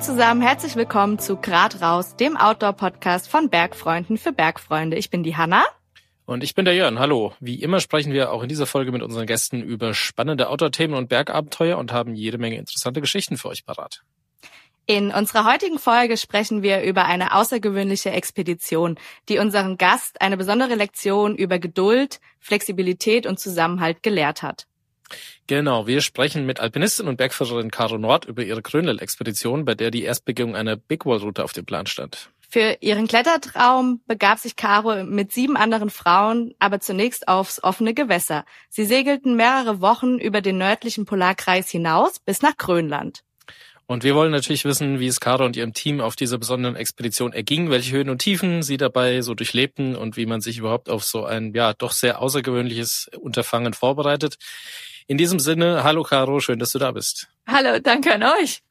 zusammen, herzlich willkommen zu Grad raus, dem Outdoor-Podcast von Bergfreunden für Bergfreunde. Ich bin die Hanna. Und ich bin der Jörn. Hallo. Wie immer sprechen wir auch in dieser Folge mit unseren Gästen über spannende Outdoor-Themen und Bergabenteuer und haben jede Menge interessante Geschichten für euch parat. In unserer heutigen Folge sprechen wir über eine außergewöhnliche Expedition, die unseren Gast eine besondere Lektion über Geduld, Flexibilität und Zusammenhalt gelehrt hat. Genau, wir sprechen mit Alpinistin und Bergführerin Caro Nord über ihre Grönland-Expedition, bei der die Erstbegehung einer Big Wall-Route auf dem Plan stand. Für ihren Klettertraum begab sich Caro mit sieben anderen Frauen aber zunächst aufs offene Gewässer. Sie segelten mehrere Wochen über den nördlichen Polarkreis hinaus bis nach Grönland. Und wir wollen natürlich wissen, wie es Caro und ihrem Team auf dieser besonderen Expedition erging, welche Höhen und Tiefen sie dabei so durchlebten und wie man sich überhaupt auf so ein, ja, doch sehr außergewöhnliches Unterfangen vorbereitet. In diesem Sinne, hallo Caro, schön, dass du da bist. Hallo, danke an euch,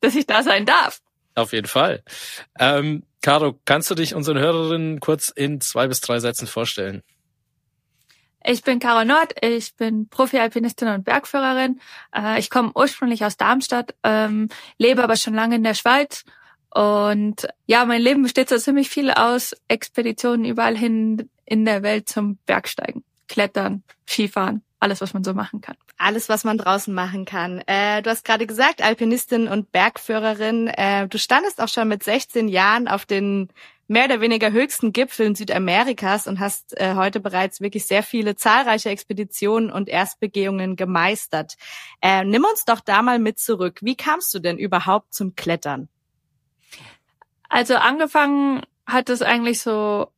dass ich da sein darf. Auf jeden Fall. Ähm, Caro, kannst du dich unseren Hörerinnen kurz in zwei bis drei Sätzen vorstellen? Ich bin Caro Nord, ich bin Profi-Alpinistin und Bergführerin. Äh, ich komme ursprünglich aus Darmstadt, ähm, lebe aber schon lange in der Schweiz. Und ja, mein Leben besteht so ziemlich viel aus Expeditionen überall hin in der Welt zum Bergsteigen, Klettern, Skifahren alles, was man so machen kann. Alles, was man draußen machen kann. Äh, du hast gerade gesagt, Alpinistin und Bergführerin. Äh, du standest auch schon mit 16 Jahren auf den mehr oder weniger höchsten Gipfeln Südamerikas und hast äh, heute bereits wirklich sehr viele zahlreiche Expeditionen und Erstbegehungen gemeistert. Äh, nimm uns doch da mal mit zurück. Wie kamst du denn überhaupt zum Klettern? Also angefangen hat es eigentlich so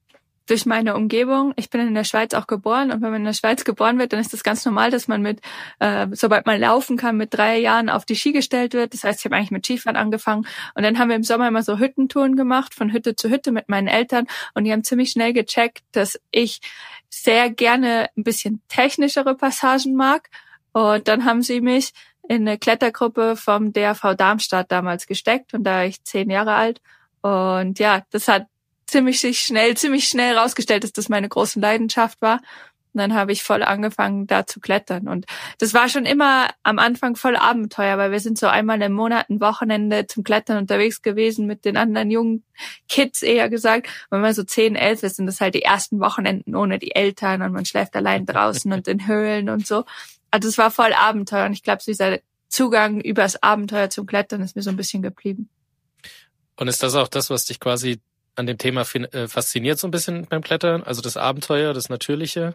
durch meine Umgebung. Ich bin in der Schweiz auch geboren und wenn man in der Schweiz geboren wird, dann ist das ganz normal, dass man mit, äh, sobald man laufen kann, mit drei Jahren auf die Ski gestellt wird. Das heißt, ich habe eigentlich mit Skifahren angefangen und dann haben wir im Sommer immer so Hüttentouren gemacht, von Hütte zu Hütte mit meinen Eltern und die haben ziemlich schnell gecheckt, dass ich sehr gerne ein bisschen technischere Passagen mag und dann haben sie mich in eine Klettergruppe vom DRV Darmstadt damals gesteckt und da war ich zehn Jahre alt und ja, das hat ziemlich schnell, ziemlich schnell rausgestellt, dass das meine große Leidenschaft war. Und dann habe ich voll angefangen, da zu klettern. Und das war schon immer am Anfang voll Abenteuer, weil wir sind so einmal im Monat ein Wochenende zum Klettern unterwegs gewesen mit den anderen jungen Kids eher gesagt. wenn man so zehn, elf ist, sind das halt die ersten Wochenenden ohne die Eltern und man schläft allein draußen und in Höhlen und so. Also es war voll Abenteuer und ich glaube, dieser Zugang übers Abenteuer zum Klettern ist mir so ein bisschen geblieben. Und ist das auch das, was dich quasi an dem Thema äh, fasziniert so ein bisschen beim Klettern? Also das Abenteuer, das Natürliche?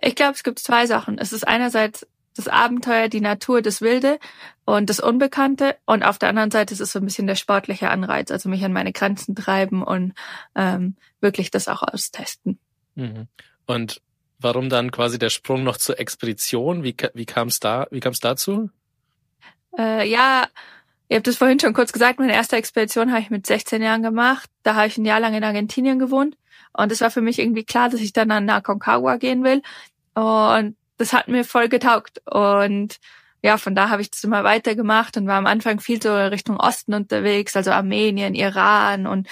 Ich glaube, es gibt zwei Sachen. Es ist einerseits das Abenteuer, die Natur, das Wilde und das Unbekannte. Und auf der anderen Seite ist es so ein bisschen der sportliche Anreiz, also mich an meine Grenzen treiben und ähm, wirklich das auch austesten. Mhm. Und warum dann quasi der Sprung noch zur Expedition? Wie, wie kam es da, wie kam es dazu? Äh, ja, Ihr habt es vorhin schon kurz gesagt, meine erste Expedition habe ich mit 16 Jahren gemacht. Da habe ich ein Jahr lang in Argentinien gewohnt. Und es war für mich irgendwie klar, dass ich dann an Aconcagua gehen will. Und das hat mir voll getaugt. Und ja, von da habe ich das immer weitergemacht und war am Anfang viel so Richtung Osten unterwegs, also Armenien, Iran und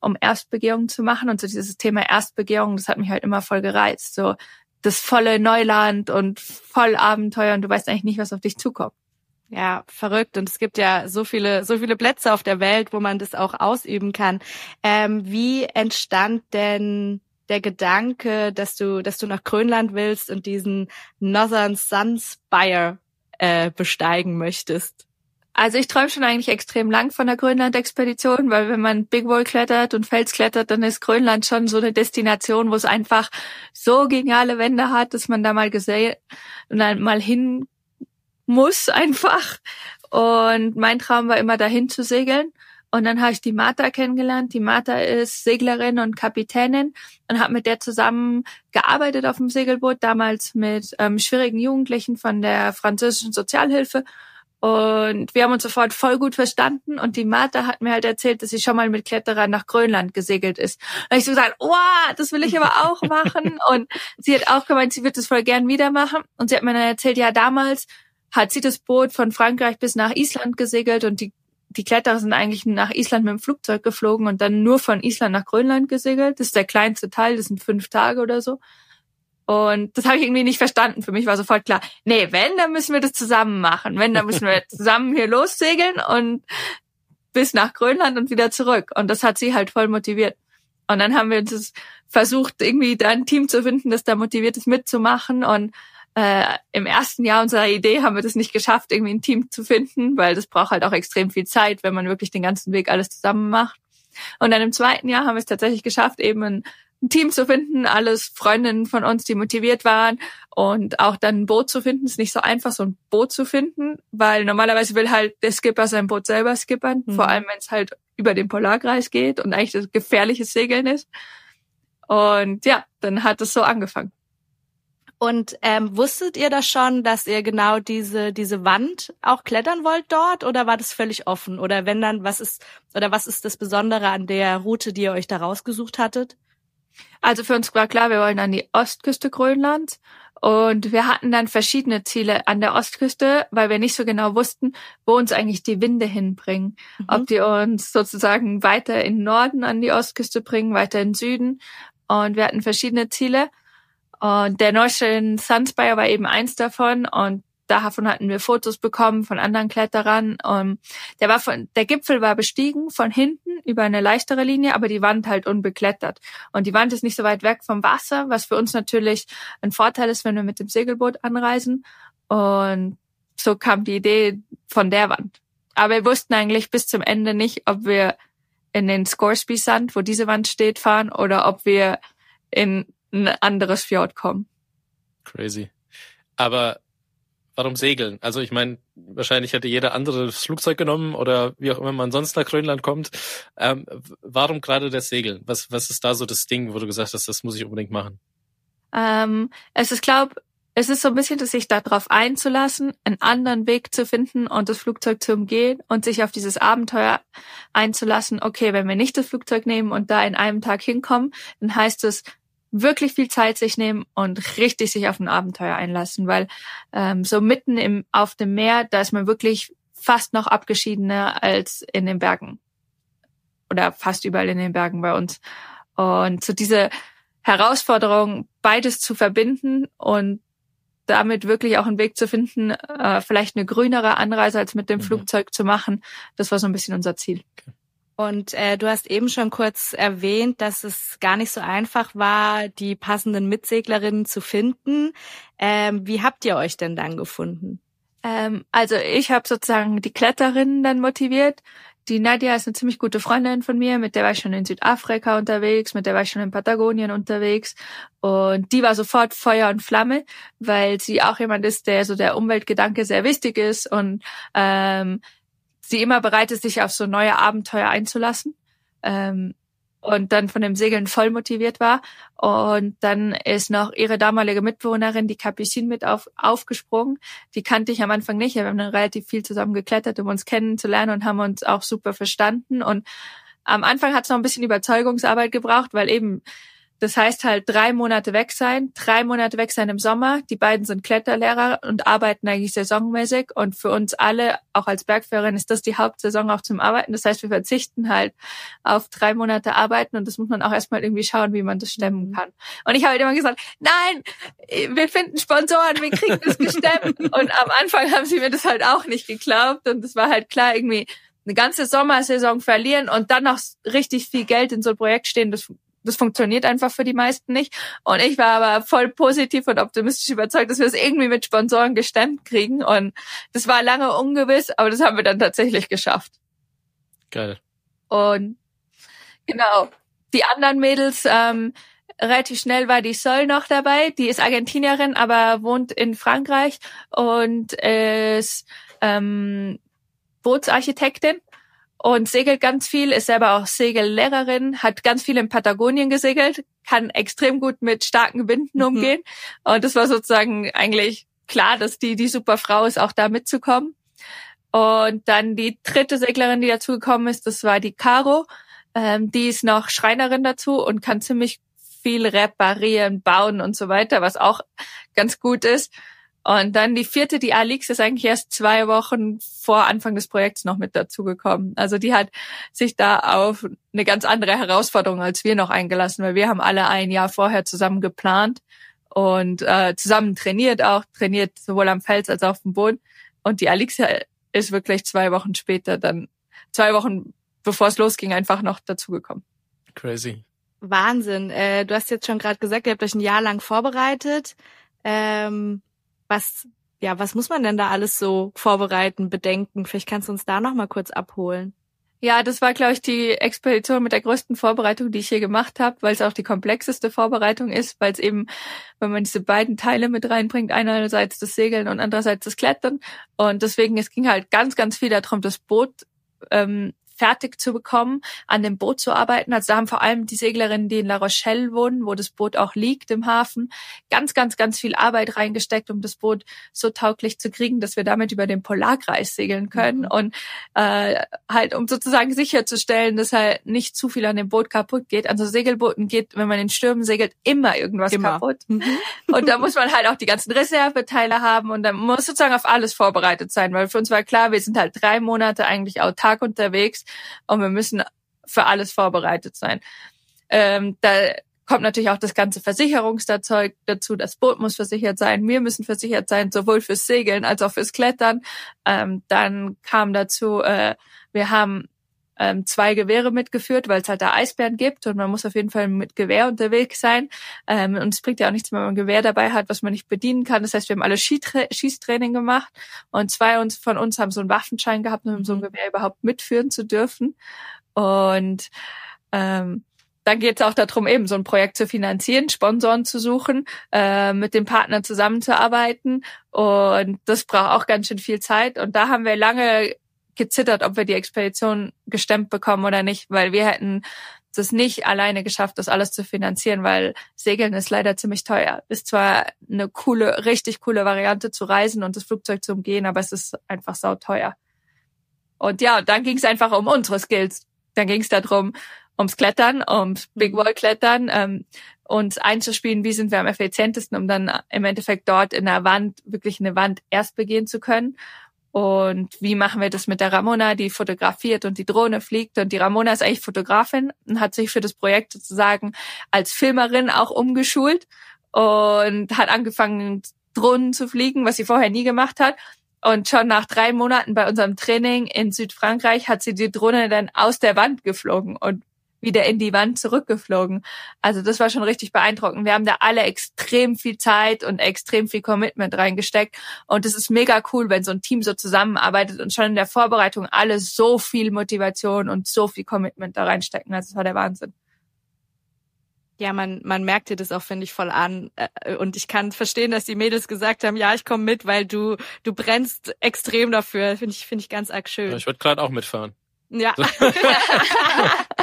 um Erstbegehungen zu machen. Und so dieses Thema Erstbegehung, das hat mich halt immer voll gereizt. So das volle Neuland und voll Abenteuer und du weißt eigentlich nicht, was auf dich zukommt. Ja, verrückt. Und es gibt ja so viele, so viele Plätze auf der Welt, wo man das auch ausüben kann. Ähm, wie entstand denn der Gedanke, dass du, dass du nach Grönland willst und diesen Northern Sun Spire äh, besteigen möchtest? Also ich träume schon eigentlich extrem lang von der Grönland-Expedition, weil wenn man Big Wall klettert und Fels klettert, dann ist Grönland schon so eine Destination, wo es einfach so geniale Wände hat, dass man da mal gesehen und dann mal hin muss einfach. Und mein Traum war immer dahin zu segeln. Und dann habe ich die Martha kennengelernt. Die Martha ist Seglerin und Kapitänin und habe mit der zusammen gearbeitet auf dem Segelboot, damals mit ähm, schwierigen Jugendlichen von der französischen Sozialhilfe. Und wir haben uns sofort voll gut verstanden. Und die Martha hat mir halt erzählt, dass sie schon mal mit Kletterern nach Grönland gesegelt ist. Und ich so gesagt, oh, das will ich aber auch machen. Und sie hat auch gemeint, sie wird das voll gern wieder machen. Und sie hat mir dann erzählt, ja, damals hat sie das Boot von Frankreich bis nach Island gesegelt und die, die Kletterer sind eigentlich nach Island mit dem Flugzeug geflogen und dann nur von Island nach Grönland gesegelt. Das ist der kleinste Teil, das sind fünf Tage oder so. Und das habe ich irgendwie nicht verstanden. Für mich war sofort klar, nee, wenn, dann müssen wir das zusammen machen. Wenn, dann müssen wir zusammen hier lossegeln. Und bis nach Grönland und wieder zurück. Und das hat sie halt voll motiviert. Und dann haben wir uns versucht, irgendwie da ein Team zu finden, das da motiviert ist, mitzumachen. Und äh, im ersten Jahr unserer Idee haben wir das nicht geschafft, irgendwie ein Team zu finden, weil das braucht halt auch extrem viel Zeit, wenn man wirklich den ganzen Weg alles zusammen macht. Und dann im zweiten Jahr haben wir es tatsächlich geschafft, eben ein ein Team zu finden, alles Freundinnen von uns, die motiviert waren und auch dann ein Boot zu finden. ist nicht so einfach, so ein Boot zu finden, weil normalerweise will halt der Skipper sein Boot selber skippern, mhm. vor allem wenn es halt über den Polarkreis geht und eigentlich das gefährliches Segeln ist. Und ja, dann hat es so angefangen. Und ähm, wusstet ihr das schon, dass ihr genau diese diese Wand auch klettern wollt dort, oder war das völlig offen? Oder wenn dann, was ist oder was ist das Besondere an der Route, die ihr euch da rausgesucht hattet? Also für uns war klar, wir wollen an die Ostküste Grönlands und wir hatten dann verschiedene Ziele an der Ostküste, weil wir nicht so genau wussten, wo uns eigentlich die Winde hinbringen. Mhm. Ob die uns sozusagen weiter in Norden an die Ostküste bringen, weiter in Süden. Und wir hatten verschiedene Ziele. Und der Neuschön Sunspire war eben eins davon. Und Davon hatten wir Fotos bekommen von anderen Kletterern. Um, der war von, der Gipfel war bestiegen von hinten über eine leichtere Linie, aber die Wand halt unbeklettert. Und die Wand ist nicht so weit weg vom Wasser, was für uns natürlich ein Vorteil ist, wenn wir mit dem Segelboot anreisen. Und so kam die Idee von der Wand. Aber wir wussten eigentlich bis zum Ende nicht, ob wir in den Scoresby Sand, wo diese Wand steht, fahren oder ob wir in ein anderes Fjord kommen. Crazy. Aber warum segeln? Also ich meine, wahrscheinlich hätte jeder andere das Flugzeug genommen oder wie auch immer man sonst nach Grönland kommt. Ähm, warum gerade das Segeln? Was, was ist da so das Ding, wo du gesagt hast, das muss ich unbedingt machen? Ähm, es ist, glaube es ist so ein bisschen, dass sich darauf einzulassen, einen anderen Weg zu finden und das Flugzeug zu umgehen und sich auf dieses Abenteuer einzulassen. Okay, wenn wir nicht das Flugzeug nehmen und da in einem Tag hinkommen, dann heißt es, wirklich viel Zeit sich nehmen und richtig sich auf ein Abenteuer einlassen, weil ähm, so mitten im auf dem Meer, da ist man wirklich fast noch abgeschiedener als in den Bergen oder fast überall in den Bergen bei uns. Und so diese Herausforderung, beides zu verbinden und damit wirklich auch einen Weg zu finden, äh, vielleicht eine grünere Anreise als mit dem mhm. Flugzeug zu machen, das war so ein bisschen unser Ziel. Okay. Und äh, du hast eben schon kurz erwähnt, dass es gar nicht so einfach war, die passenden Mitseglerinnen zu finden. Ähm, wie habt ihr euch denn dann gefunden? Ähm, also ich habe sozusagen die Kletterinnen dann motiviert. Die Nadia ist eine ziemlich gute Freundin von mir, mit der war ich schon in Südafrika unterwegs, mit der war ich schon in Patagonien unterwegs und die war sofort Feuer und Flamme, weil sie auch jemand ist, der so der Umweltgedanke sehr wichtig ist und ähm, sie immer bereit ist, sich auf so neue Abenteuer einzulassen. Ähm, und dann von dem Segeln voll motiviert war. Und dann ist noch ihre damalige Mitbewohnerin, die Capucine, mit auf, aufgesprungen. Die kannte ich am Anfang nicht. Wir haben dann relativ viel zusammen geklettert, um uns kennenzulernen und haben uns auch super verstanden. Und am Anfang hat es noch ein bisschen Überzeugungsarbeit gebraucht, weil eben das heißt halt drei Monate weg sein, drei Monate weg sein im Sommer. Die beiden sind Kletterlehrer und arbeiten eigentlich saisonmäßig. Und für uns alle, auch als Bergführerin, ist das die Hauptsaison auch zum Arbeiten. Das heißt, wir verzichten halt auf drei Monate Arbeiten und das muss man auch erstmal irgendwie schauen, wie man das stemmen mhm. kann. Und ich habe halt immer gesagt, nein, wir finden Sponsoren, wir kriegen das gestemmt. und am Anfang haben sie mir das halt auch nicht geglaubt. Und es war halt klar, irgendwie eine ganze Sommersaison verlieren und dann noch richtig viel Geld in so ein Projekt stehen, das das funktioniert einfach für die meisten nicht. Und ich war aber voll positiv und optimistisch überzeugt, dass wir es irgendwie mit Sponsoren gestemmt kriegen. Und das war lange ungewiss, aber das haben wir dann tatsächlich geschafft. Geil. Und genau, die anderen Mädels, ähm, relativ schnell war die Sol noch dabei. Die ist Argentinierin, aber wohnt in Frankreich und ist ähm, Bootsarchitektin und segelt ganz viel, ist selber auch Segellehrerin, hat ganz viel in Patagonien gesegelt, kann extrem gut mit starken Winden mhm. umgehen. Und es war sozusagen eigentlich klar, dass die die super Frau ist, auch da mitzukommen. Und dann die dritte Seglerin, die dazugekommen ist, das war die Caro. Ähm, die ist noch Schreinerin dazu und kann ziemlich viel reparieren, bauen und so weiter, was auch ganz gut ist. Und dann die vierte, die Alix, ist eigentlich erst zwei Wochen vor Anfang des Projekts noch mit dazugekommen. Also die hat sich da auf eine ganz andere Herausforderung als wir noch eingelassen, weil wir haben alle ein Jahr vorher zusammen geplant und äh, zusammen trainiert auch, trainiert sowohl am Fels als auch auf dem Boden. Und die Alix ist wirklich zwei Wochen später dann zwei Wochen bevor es losging, einfach noch dazugekommen. Crazy. Wahnsinn. Äh, du hast jetzt schon gerade gesagt, ihr habt euch ein Jahr lang vorbereitet. Ähm, was, ja, was muss man denn da alles so vorbereiten, bedenken? Vielleicht kannst du uns da noch mal kurz abholen. Ja, das war, glaube ich, die Expedition mit der größten Vorbereitung, die ich hier gemacht habe, weil es auch die komplexeste Vorbereitung ist, weil es eben, wenn man diese beiden Teile mit reinbringt, einerseits das Segeln und andererseits das Klettern. Und deswegen, es ging halt ganz, ganz viel darum, das Boot ähm, fertig zu bekommen, an dem Boot zu arbeiten. Also da haben vor allem die Seglerinnen, die in La Rochelle wohnen, wo das Boot auch liegt im Hafen, ganz, ganz, ganz viel Arbeit reingesteckt, um das Boot so tauglich zu kriegen, dass wir damit über den Polarkreis segeln können mhm. und äh, halt um sozusagen sicherzustellen, dass halt nicht zu viel an dem Boot kaputt geht. Also Segelbooten geht, wenn man in Stürmen segelt, immer irgendwas immer. kaputt. Mhm. Und da muss man halt auch die ganzen Reserveteile haben und dann muss sozusagen auf alles vorbereitet sein, weil für uns war klar, wir sind halt drei Monate eigentlich autark unterwegs und wir müssen für alles vorbereitet sein. Ähm, da kommt natürlich auch das ganze Versicherungszeug dazu. Das Boot muss versichert sein, wir müssen versichert sein, sowohl fürs Segeln als auch fürs Klettern. Ähm, dann kam dazu, äh, wir haben ähm, zwei Gewehre mitgeführt, weil es halt da Eisbären gibt und man muss auf jeden Fall mit Gewehr unterwegs sein. Ähm, und es bringt ja auch nichts, wenn man ein Gewehr dabei hat, was man nicht bedienen kann. Das heißt, wir haben alle Schießtraining gemacht und zwei uns, von uns haben so einen Waffenschein gehabt, um so ein mhm. Gewehr überhaupt mitführen zu dürfen. Und ähm, dann geht es auch darum, eben so ein Projekt zu finanzieren, Sponsoren zu suchen, äh, mit dem Partner zusammenzuarbeiten. Und das braucht auch ganz schön viel Zeit. Und da haben wir lange gezittert, ob wir die Expedition gestemmt bekommen oder nicht, weil wir hätten das nicht alleine geschafft, das alles zu finanzieren, weil Segeln ist leider ziemlich teuer. Ist zwar eine coole, richtig coole Variante zu reisen und das Flugzeug zu umgehen, aber es ist einfach sau teuer. Und ja, dann ging es einfach um unsere Skills. Dann ging es darum, ums Klettern, ums Big Wall Klettern, ähm, uns einzuspielen, wie sind wir am effizientesten, um dann im Endeffekt dort in der Wand wirklich eine Wand erst begehen zu können und wie machen wir das mit der Ramona, die fotografiert und die Drohne fliegt. Und die Ramona ist eigentlich Fotografin und hat sich für das Projekt sozusagen als Filmerin auch umgeschult und hat angefangen, Drohnen zu fliegen, was sie vorher nie gemacht hat. Und schon nach drei Monaten bei unserem Training in Südfrankreich hat sie die Drohne dann aus der Wand geflogen und wieder in die Wand zurückgeflogen. Also das war schon richtig beeindruckend. Wir haben da alle extrem viel Zeit und extrem viel Commitment reingesteckt. Und es ist mega cool, wenn so ein Team so zusammenarbeitet und schon in der Vorbereitung alle so viel Motivation und so viel Commitment da reinstecken. Also das war der Wahnsinn. Ja, man, man merkt dir das auch, finde ich, voll an. Äh, und ich kann verstehen, dass die Mädels gesagt haben, ja, ich komme mit, weil du, du brennst extrem dafür. Finde ich, finde ich ganz arg schön. Ja, ich würde gerade auch mitfahren. Ja.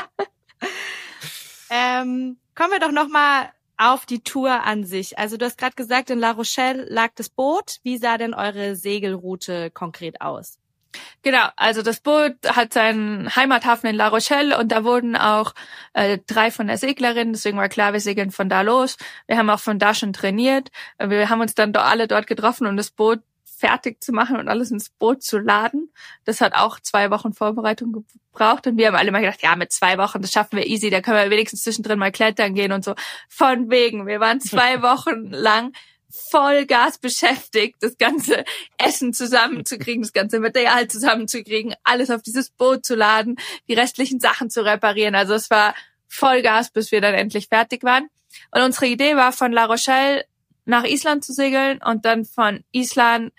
Ähm, kommen wir doch noch mal auf die Tour an sich. Also du hast gerade gesagt, in La Rochelle lag das Boot. Wie sah denn eure Segelroute konkret aus? Genau, also das Boot hat seinen Heimathafen in La Rochelle und da wurden auch äh, drei von der Seglerin, deswegen war klar, wir segeln von da los. Wir haben auch von da schon trainiert. Wir haben uns dann alle dort getroffen und das Boot fertig zu machen und alles ins Boot zu laden. Das hat auch zwei Wochen Vorbereitung gebraucht und wir haben alle mal gedacht, ja, mit zwei Wochen, das schaffen wir easy, da können wir wenigstens zwischendrin mal klettern gehen und so. Von wegen, wir waren zwei Wochen lang Vollgas beschäftigt, das ganze Essen zusammenzukriegen, das ganze Material zusammenzukriegen, alles auf dieses Boot zu laden, die restlichen Sachen zu reparieren. Also es war Vollgas, bis wir dann endlich fertig waren. Und unsere Idee war von La Rochelle nach Island zu segeln und dann von Island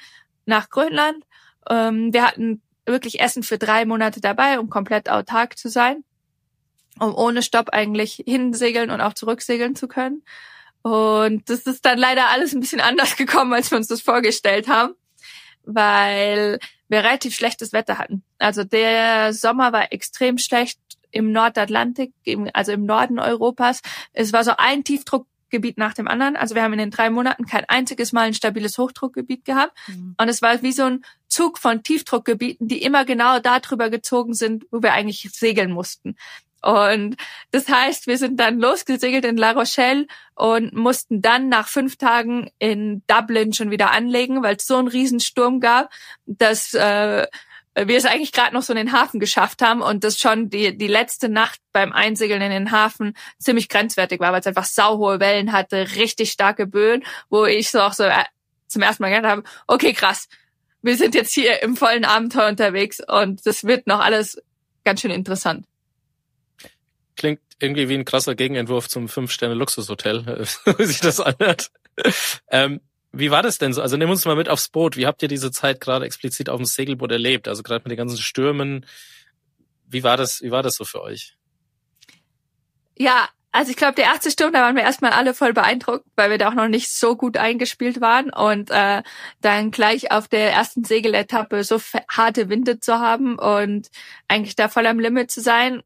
nach Grönland. Ähm, wir hatten wirklich Essen für drei Monate dabei, um komplett autark zu sein, um ohne Stopp eigentlich hinsegeln und auch zurücksegeln zu können. Und das ist dann leider alles ein bisschen anders gekommen, als wir uns das vorgestellt haben, weil wir relativ schlechtes Wetter hatten. Also der Sommer war extrem schlecht im Nordatlantik, also im Norden Europas. Es war so ein Tiefdruck Gebiet nach dem anderen. Also wir haben in den drei Monaten kein einziges Mal ein stabiles Hochdruckgebiet gehabt. Mhm. Und es war wie so ein Zug von Tiefdruckgebieten, die immer genau darüber gezogen sind, wo wir eigentlich segeln mussten. Und das heißt, wir sind dann losgesegelt in La Rochelle und mussten dann nach fünf Tagen in Dublin schon wieder anlegen, weil es so einen Riesensturm gab, dass äh, wir es eigentlich gerade noch so in den Hafen geschafft haben und das schon die, die letzte Nacht beim Einsegeln in den Hafen ziemlich grenzwertig war, weil es einfach sauhohe Wellen hatte, richtig starke Böen, wo ich so auch so äh, zum ersten Mal gedacht habe, okay, krass, wir sind jetzt hier im vollen Abenteuer unterwegs und das wird noch alles ganz schön interessant. Klingt irgendwie wie ein krasser Gegenentwurf zum Fünf-Sterne-Luxushotel, wie sich das anhört. Ähm, wie war das denn so? Also nimm uns mal mit aufs Boot. Wie habt ihr diese Zeit gerade explizit auf dem Segelboot erlebt? Also gerade mit den ganzen Stürmen. Wie war das, wie war das so für euch? Ja, also ich glaube, die erste Stunde da waren wir erstmal alle voll beeindruckt, weil wir da auch noch nicht so gut eingespielt waren und äh, dann gleich auf der ersten Segeletappe so harte Winde zu haben und eigentlich da voll am Limit zu sein,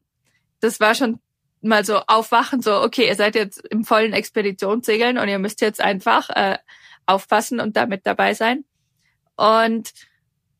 das war schon mal so aufwachen, so okay, ihr seid jetzt im vollen Expeditionssegeln und ihr müsst jetzt einfach äh, aufpassen und damit dabei sein. Und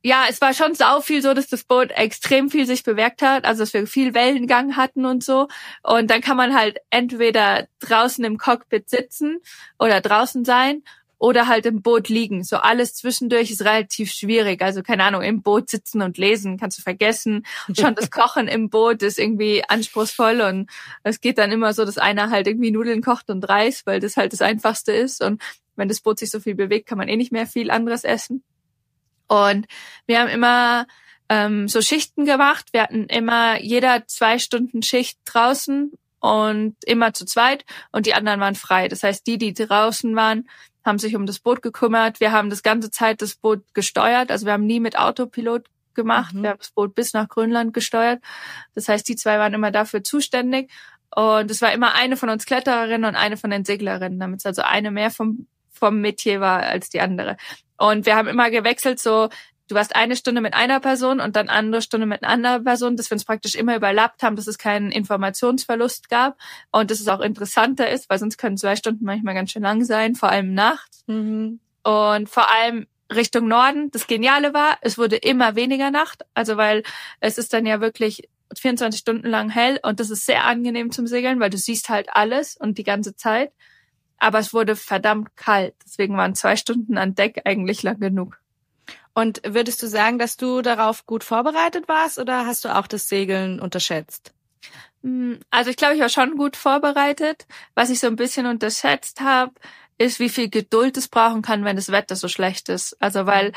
ja, es war schon sau viel so, dass das Boot extrem viel sich bewegt hat, also dass wir viel Wellengang hatten und so. Und dann kann man halt entweder draußen im Cockpit sitzen oder draußen sein oder halt im Boot liegen. So alles zwischendurch ist relativ schwierig. Also keine Ahnung, im Boot sitzen und lesen kannst du vergessen. Schon das Kochen im Boot ist irgendwie anspruchsvoll und es geht dann immer so, dass einer halt irgendwie Nudeln kocht und Reis, weil das halt das Einfachste ist. Und wenn das Boot sich so viel bewegt, kann man eh nicht mehr viel anderes essen. Und wir haben immer ähm, so Schichten gemacht. Wir hatten immer jeder zwei Stunden Schicht draußen und immer zu zweit und die anderen waren frei. Das heißt, die, die draußen waren, haben sich um das Boot gekümmert. Wir haben das ganze Zeit das Boot gesteuert. Also wir haben nie mit Autopilot gemacht. Mhm. Wir haben das Boot bis nach Grönland gesteuert. Das heißt, die zwei waren immer dafür zuständig. Und es war immer eine von uns Klettererinnen und eine von den Seglerinnen, damit es also eine mehr vom, vom Metier war als die andere. Und wir haben immer gewechselt, so du warst eine Stunde mit einer Person und dann andere Stunde mit einer anderen Person, dass wir uns praktisch immer überlappt haben, dass es keinen Informationsverlust gab und dass es auch interessanter ist, weil sonst können zwei Stunden manchmal ganz schön lang sein, vor allem nachts. Mhm. Und vor allem Richtung Norden. Das Geniale war, es wurde immer weniger Nacht, also weil es ist dann ja wirklich 24 Stunden lang hell und das ist sehr angenehm zum Segeln, weil du siehst halt alles und die ganze Zeit. Aber es wurde verdammt kalt, deswegen waren zwei Stunden an Deck eigentlich lang genug. Und würdest du sagen, dass du darauf gut vorbereitet warst oder hast du auch das Segeln unterschätzt? Hm, also ich glaube, ich war schon gut vorbereitet. Was ich so ein bisschen unterschätzt habe, ist, wie viel Geduld es brauchen kann, wenn das Wetter so schlecht ist. Also weil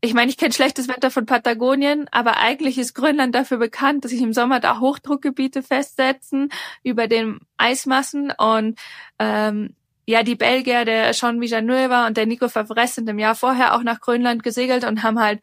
ich meine, ich kenne schlechtes Wetter von Patagonien, aber eigentlich ist Grönland dafür bekannt, dass sich im Sommer da Hochdruckgebiete festsetzen über den Eismassen und ähm, ja, die Belgier, der Sean Villanueva und der Nico Favres sind im Jahr vorher auch nach Grönland gesegelt und haben halt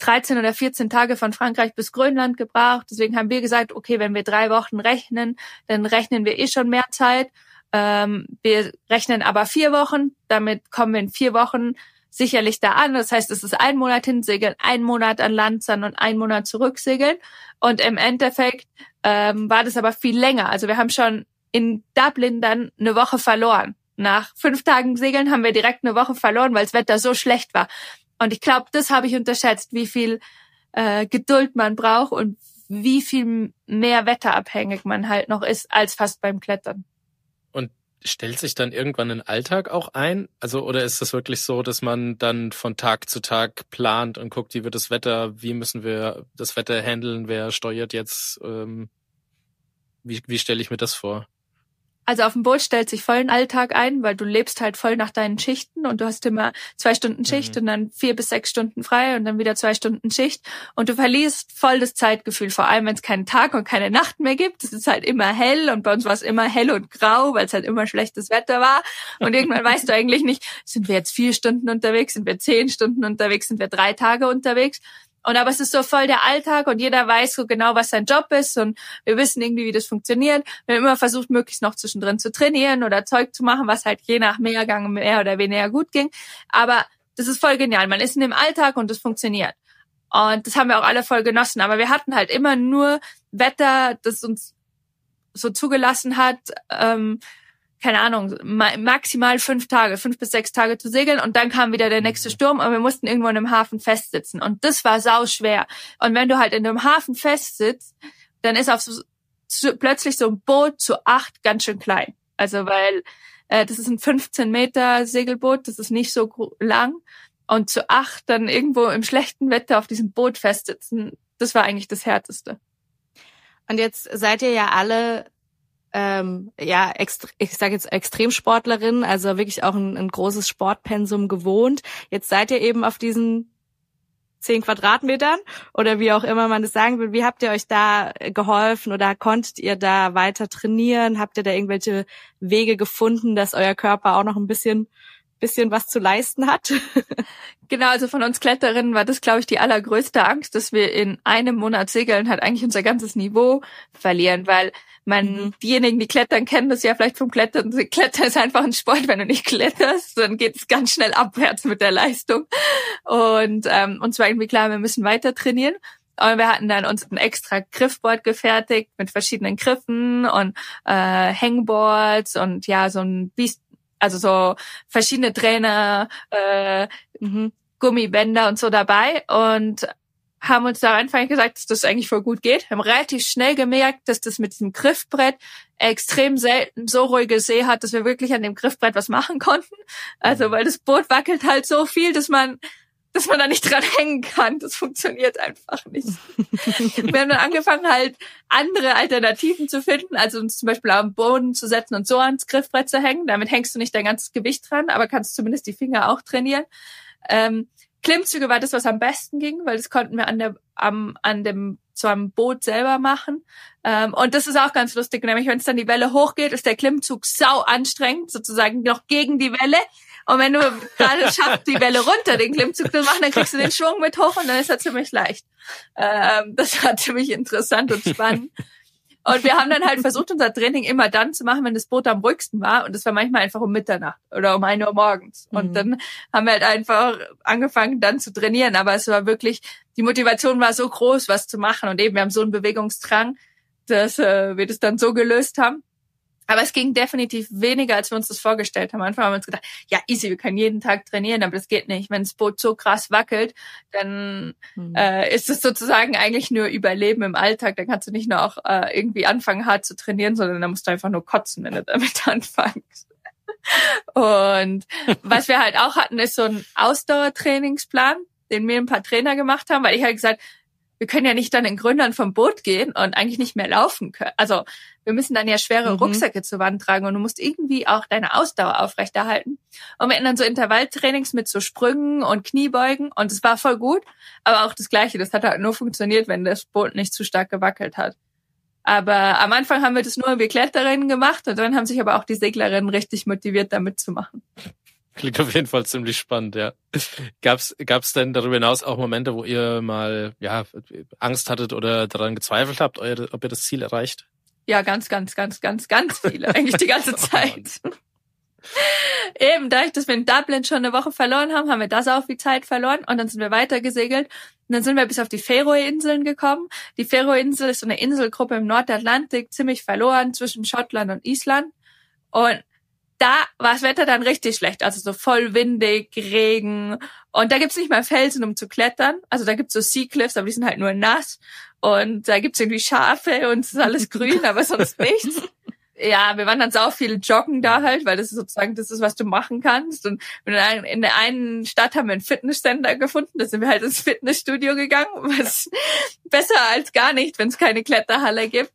13 oder 14 Tage von Frankreich bis Grönland gebraucht. Deswegen haben wir gesagt, okay, wenn wir drei Wochen rechnen, dann rechnen wir eh schon mehr Zeit. Ähm, wir rechnen aber vier Wochen. Damit kommen wir in vier Wochen sicherlich da an. Das heißt, es ist ein Monat hinsegeln, ein Monat an Land sein und ein Monat zurücksegeln. Und im Endeffekt ähm, war das aber viel länger. Also wir haben schon in Dublin dann eine Woche verloren. Nach fünf Tagen Segeln haben wir direkt eine Woche verloren, weil das Wetter so schlecht war. Und ich glaube, das habe ich unterschätzt, wie viel äh, Geduld man braucht und wie viel mehr wetterabhängig man halt noch ist als fast beim Klettern. Und stellt sich dann irgendwann ein Alltag auch ein? Also oder ist das wirklich so, dass man dann von Tag zu Tag plant und guckt, wie wird das Wetter, wie müssen wir das Wetter handeln, wer steuert jetzt? Ähm, wie, wie stelle ich mir das vor? Also auf dem Boot stellt sich voll ein Alltag ein, weil du lebst halt voll nach deinen Schichten und du hast immer zwei Stunden Schicht mhm. und dann vier bis sechs Stunden frei und dann wieder zwei Stunden Schicht und du verlierst voll das Zeitgefühl, vor allem wenn es keinen Tag und keine Nacht mehr gibt. Es ist halt immer hell und bei uns war es immer hell und grau, weil es halt immer schlechtes Wetter war und irgendwann weißt du eigentlich nicht, sind wir jetzt vier Stunden unterwegs, sind wir zehn Stunden unterwegs, sind wir drei Tage unterwegs und aber es ist so voll der Alltag und jeder weiß so genau, was sein Job ist und wir wissen irgendwie, wie das funktioniert. Wir haben immer versucht, möglichst noch zwischendrin zu trainieren oder Zeug zu machen, was halt je nach Mehrgang mehr oder weniger gut ging. Aber das ist voll genial. Man ist in dem Alltag und das funktioniert. Und das haben wir auch alle voll genossen. Aber wir hatten halt immer nur Wetter, das uns so zugelassen hat, ähm, keine Ahnung, maximal fünf Tage, fünf bis sechs Tage zu segeln und dann kam wieder der nächste mhm. Sturm und wir mussten irgendwo in einem Hafen festsitzen und das war sau schwer. Und wenn du halt in einem Hafen festsitzt, dann ist auf so, so, plötzlich so ein Boot zu acht ganz schön klein. Also weil äh, das ist ein 15 Meter Segelboot, das ist nicht so lang und zu acht dann irgendwo im schlechten Wetter auf diesem Boot festsitzen, das war eigentlich das Härteste. Und jetzt seid ihr ja alle ähm, ja, ich sage jetzt Extremsportlerin, also wirklich auch ein, ein großes Sportpensum gewohnt. Jetzt seid ihr eben auf diesen zehn Quadratmetern oder wie auch immer man das sagen will. Wie habt ihr euch da geholfen oder konntet ihr da weiter trainieren? Habt ihr da irgendwelche Wege gefunden, dass euer Körper auch noch ein bisschen bisschen was zu leisten hat. genau, also von uns Kletterinnen war das, glaube ich, die allergrößte Angst, dass wir in einem Monat segeln halt eigentlich unser ganzes Niveau verlieren, weil man, mhm. diejenigen, die klettern, kennen das ja vielleicht vom Klettern. Klettern ist einfach ein Sport. Wenn du nicht kletterst, dann geht es ganz schnell abwärts mit der Leistung. Und ähm, uns war irgendwie klar, wir müssen weiter trainieren. Und wir hatten dann uns ein extra Griffboard gefertigt mit verschiedenen Griffen und äh, Hangboards und ja, so ein Biest, also so verschiedene Trainer, äh, mhm. Gummibänder und so dabei. Und haben uns da einfach gesagt, dass das eigentlich voll gut geht. Haben relativ schnell gemerkt, dass das mit diesem Griffbrett extrem selten so ruhige See hat, dass wir wirklich an dem Griffbrett was machen konnten. Also, weil das Boot wackelt halt so viel, dass man, dass man da nicht dran hängen kann. Das funktioniert einfach nicht. wir haben dann angefangen, halt andere Alternativen zu finden, also uns zum Beispiel am Boden zu setzen und so ans Griffbrett zu hängen. Damit hängst du nicht dein ganzes Gewicht dran, aber kannst zumindest die Finger auch trainieren. Ähm, Klimmzüge war das, was am besten ging, weil das konnten wir an der, am, an dem, so am Boot selber machen. Ähm, und das ist auch ganz lustig, nämlich wenn es dann die Welle hochgeht, ist der Klimmzug sau anstrengend, sozusagen noch gegen die Welle. Und wenn du gerade schaffst, die Welle runter, den Klimmzug zu machen, dann kriegst du den Schwung mit hoch und dann ist er ziemlich leicht. Ähm, das war ziemlich interessant und spannend. Und wir haben dann halt versucht, unser Training immer dann zu machen, wenn das Boot am ruhigsten war. Und das war manchmal einfach um Mitternacht oder um ein Uhr morgens. Und mhm. dann haben wir halt einfach angefangen, dann zu trainieren. Aber es war wirklich, die Motivation war so groß, was zu machen. Und eben, wir haben so einen Bewegungsdrang, dass äh, wir das dann so gelöst haben. Aber es ging definitiv weniger, als wir uns das vorgestellt haben. Am Anfang haben wir uns gedacht, ja, easy, wir können jeden Tag trainieren, aber das geht nicht. Wenn das Boot so krass wackelt, dann mhm. äh, ist es sozusagen eigentlich nur Überleben im Alltag. Dann kannst du nicht nur auch äh, irgendwie anfangen, hart zu trainieren, sondern dann musst du einfach nur kotzen, wenn du damit anfängst. Und was wir halt auch hatten, ist so ein Ausdauertrainingsplan, den mir ein paar Trainer gemacht haben, weil ich halt gesagt, wir können ja nicht dann in Gründern vom Boot gehen und eigentlich nicht mehr laufen können. Also wir müssen dann ja schwere mhm. Rucksäcke zur Wand tragen und du musst irgendwie auch deine Ausdauer aufrechterhalten. Und wir hatten dann so Intervalltrainings mit so Sprüngen und Kniebeugen und es war voll gut, aber auch das Gleiche, das hat halt nur funktioniert, wenn das Boot nicht zu stark gewackelt hat. Aber am Anfang haben wir das nur wir Kletterinnen gemacht und dann haben sich aber auch die Seglerinnen richtig motiviert, da mitzumachen. Klingt auf jeden Fall ziemlich spannend, ja. Gab's, gab's denn darüber hinaus auch Momente, wo ihr mal, ja, Angst hattet oder daran gezweifelt habt, ob ihr das Ziel erreicht? Ja, ganz, ganz, ganz, ganz, ganz viele. Eigentlich die ganze Zeit. Eben, dadurch, dass wir in Dublin schon eine Woche verloren haben, haben wir das auch viel Zeit verloren und dann sind wir weiter gesegelt und dann sind wir bis auf die Faroe-Inseln gekommen. Die Faroe-Insel ist so eine Inselgruppe im Nordatlantik, ziemlich verloren zwischen Schottland und Island und da war das Wetter dann richtig schlecht, also so voll windig, Regen und da gibt's nicht mal Felsen, um zu klettern. Also da gibt's so Sea Cliffs, aber die sind halt nur nass und da gibt's irgendwie Schafe und es ist alles grün, aber sonst nichts. Ja, wir waren dann sau viel joggen da halt, weil das ist sozusagen das ist, was du machen kannst. Und in der einen Stadt haben wir ein Fitnesscenter gefunden, da sind wir halt ins Fitnessstudio gegangen, was besser als gar nicht, wenn es keine Kletterhalle gibt.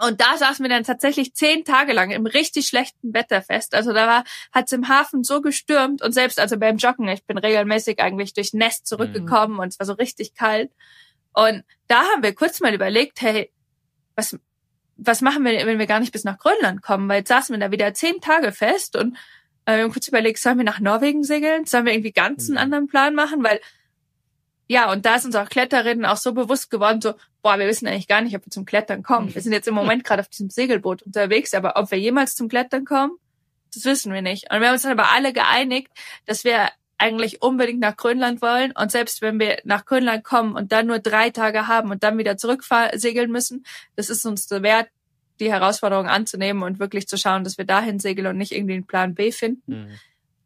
Und da saßen wir dann tatsächlich zehn Tage lang im richtig schlechten Wetter fest. Also da war, hat's im Hafen so gestürmt und selbst also beim Joggen, ich bin regelmäßig eigentlich durch Nest zurückgekommen mhm. und es war so richtig kalt. Und da haben wir kurz mal überlegt, hey, was, was machen wir, wenn wir gar nicht bis nach Grönland kommen? Weil jetzt saßen wir da wieder zehn Tage fest und äh, wir haben kurz überlegt, sollen wir nach Norwegen segeln? Sollen wir irgendwie ganz einen mhm. anderen Plan machen? Weil ja, und da ist uns auch Kletterinnen auch so bewusst geworden, so, boah, wir wissen eigentlich gar nicht, ob wir zum Klettern kommen. Wir sind jetzt im Moment gerade auf diesem Segelboot unterwegs, aber ob wir jemals zum Klettern kommen, das wissen wir nicht. Und wir haben uns dann aber alle geeinigt, dass wir eigentlich unbedingt nach Grönland wollen. Und selbst wenn wir nach Grönland kommen und dann nur drei Tage haben und dann wieder zurücksegeln müssen, das ist uns so wert, die Herausforderung anzunehmen und wirklich zu schauen, dass wir dahin segeln und nicht irgendwie einen Plan B finden. Mhm.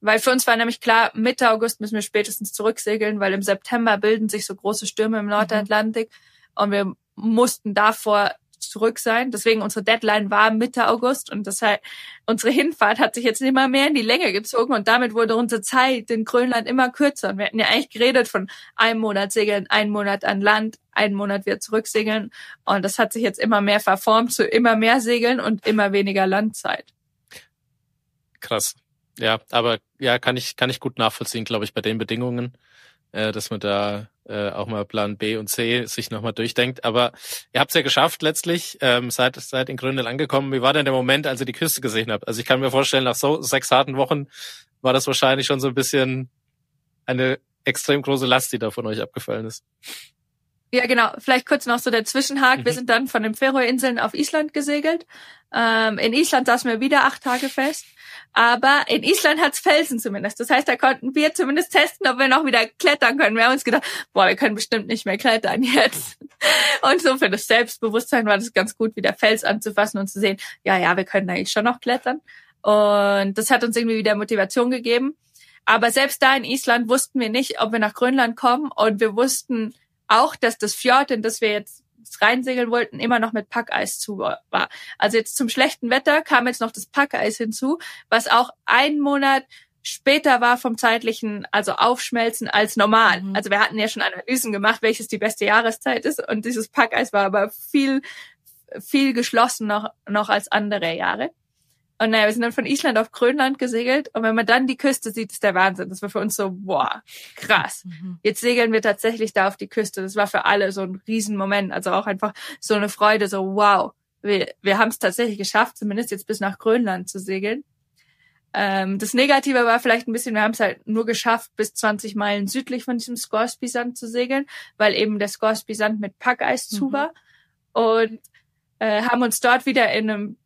Weil für uns war nämlich klar, Mitte August müssen wir spätestens zurücksegeln, weil im September bilden sich so große Stürme im Nordatlantik mhm. und wir mussten davor zurück sein. Deswegen unsere Deadline war Mitte August und das heißt, unsere Hinfahrt hat sich jetzt immer mehr in die Länge gezogen und damit wurde unsere Zeit in Grönland immer kürzer. Und wir hatten ja eigentlich geredet von einem Monat segeln, einen Monat an Land, einen Monat wieder zurücksegeln. Und das hat sich jetzt immer mehr verformt zu immer mehr Segeln und immer weniger Landzeit. Krass. Ja, aber ja, kann ich, kann ich gut nachvollziehen, glaube ich, bei den Bedingungen. äh, dass man da äh, auch mal Plan B und C sich nochmal durchdenkt. Aber ihr habt es ja geschafft letztlich, ähm, seid, seid in Grönland angekommen. Wie war denn der Moment, als ihr die Küste gesehen habt? Also ich kann mir vorstellen, nach so sechs harten Wochen war das wahrscheinlich schon so ein bisschen eine extrem große Last, die da von euch abgefallen ist. Ja, genau. Vielleicht kurz noch so der Zwischenhag. Mhm. Wir sind dann von den Färöerinseln auf Island gesegelt. Ähm, in Island saßen wir wieder acht Tage fest. Aber in Island hat's Felsen zumindest. Das heißt, da konnten wir zumindest testen, ob wir noch wieder klettern können. Wir haben uns gedacht, boah, wir können bestimmt nicht mehr klettern jetzt. Und so für das Selbstbewusstsein war das ganz gut, wieder Fels anzufassen und zu sehen, ja, ja, wir können eigentlich schon noch klettern. Und das hat uns irgendwie wieder Motivation gegeben. Aber selbst da in Island wussten wir nicht, ob wir nach Grönland kommen. Und wir wussten auch, dass das Fjord, in das wir jetzt reinsegeln wollten, immer noch mit Packeis zu war. Also jetzt zum schlechten Wetter kam jetzt noch das Packeis hinzu, was auch einen Monat später war vom zeitlichen, also Aufschmelzen als normal. Mhm. Also wir hatten ja schon Analysen gemacht, welches die beste Jahreszeit ist und dieses Packeis war aber viel, viel geschlossen noch, noch als andere Jahre. Und naja, wir sind dann von Island auf Grönland gesegelt. Und wenn man dann die Küste sieht, ist der Wahnsinn. Das war für uns so, boah, krass. Mhm. Jetzt segeln wir tatsächlich da auf die Küste. Das war für alle so ein Riesenmoment. Also auch einfach so eine Freude, so wow. Wir, wir haben es tatsächlich geschafft, zumindest jetzt bis nach Grönland zu segeln. Ähm, das Negative war vielleicht ein bisschen, wir haben es halt nur geschafft, bis 20 Meilen südlich von diesem Scoresby-Sand zu segeln, weil eben der Scoresby-Sand mit Packeis mhm. zu war. Und äh, haben uns dort wieder in einem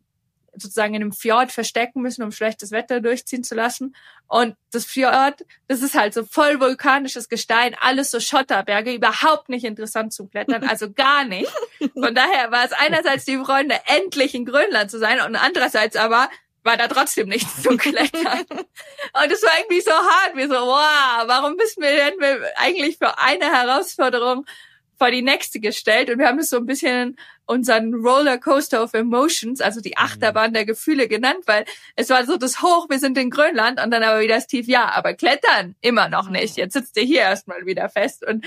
sozusagen in einem Fjord verstecken müssen, um schlechtes Wetter durchziehen zu lassen. Und das Fjord, das ist halt so voll vulkanisches Gestein, alles so Schotterberge, überhaupt nicht interessant zu klettern, also gar nicht. Von daher war es einerseits die Freunde, endlich in Grönland zu sein und andererseits aber war da trotzdem nichts zu klettern. Und es war irgendwie so hart, wie so, wow, warum bist wir denn eigentlich für eine Herausforderung vor die nächste gestellt und wir haben es so ein bisschen unseren Rollercoaster of Emotions, also die Achterbahn der Gefühle genannt, weil es war so das Hoch, wir sind in Grönland und dann aber wieder das Tief, ja, aber klettern immer noch nicht. Jetzt sitzt ihr hier erstmal wieder fest und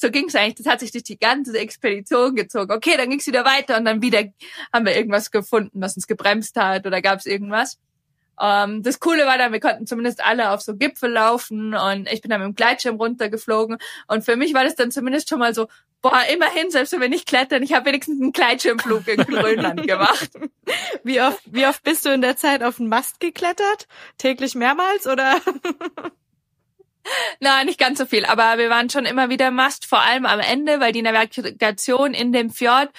so ging es eigentlich. Das hat sich durch die ganze Expedition gezogen. Okay, dann ging es wieder weiter und dann wieder haben wir irgendwas gefunden, was uns gebremst hat oder gab es irgendwas. Ähm, das Coole war dann, wir konnten zumindest alle auf so Gipfel laufen und ich bin dann mit dem Gleitschirm runtergeflogen und für mich war das dann zumindest schon mal so, boah, immerhin, selbst wenn wir nicht klettern, ich habe wenigstens einen Gleitschirmflug in Grönland gemacht. Wie oft, wie oft bist du in der Zeit auf den Mast geklettert? Täglich mehrmals oder? Nein, nicht ganz so viel, aber wir waren schon immer wieder Mast, vor allem am Ende, weil die Navigation in dem Fjord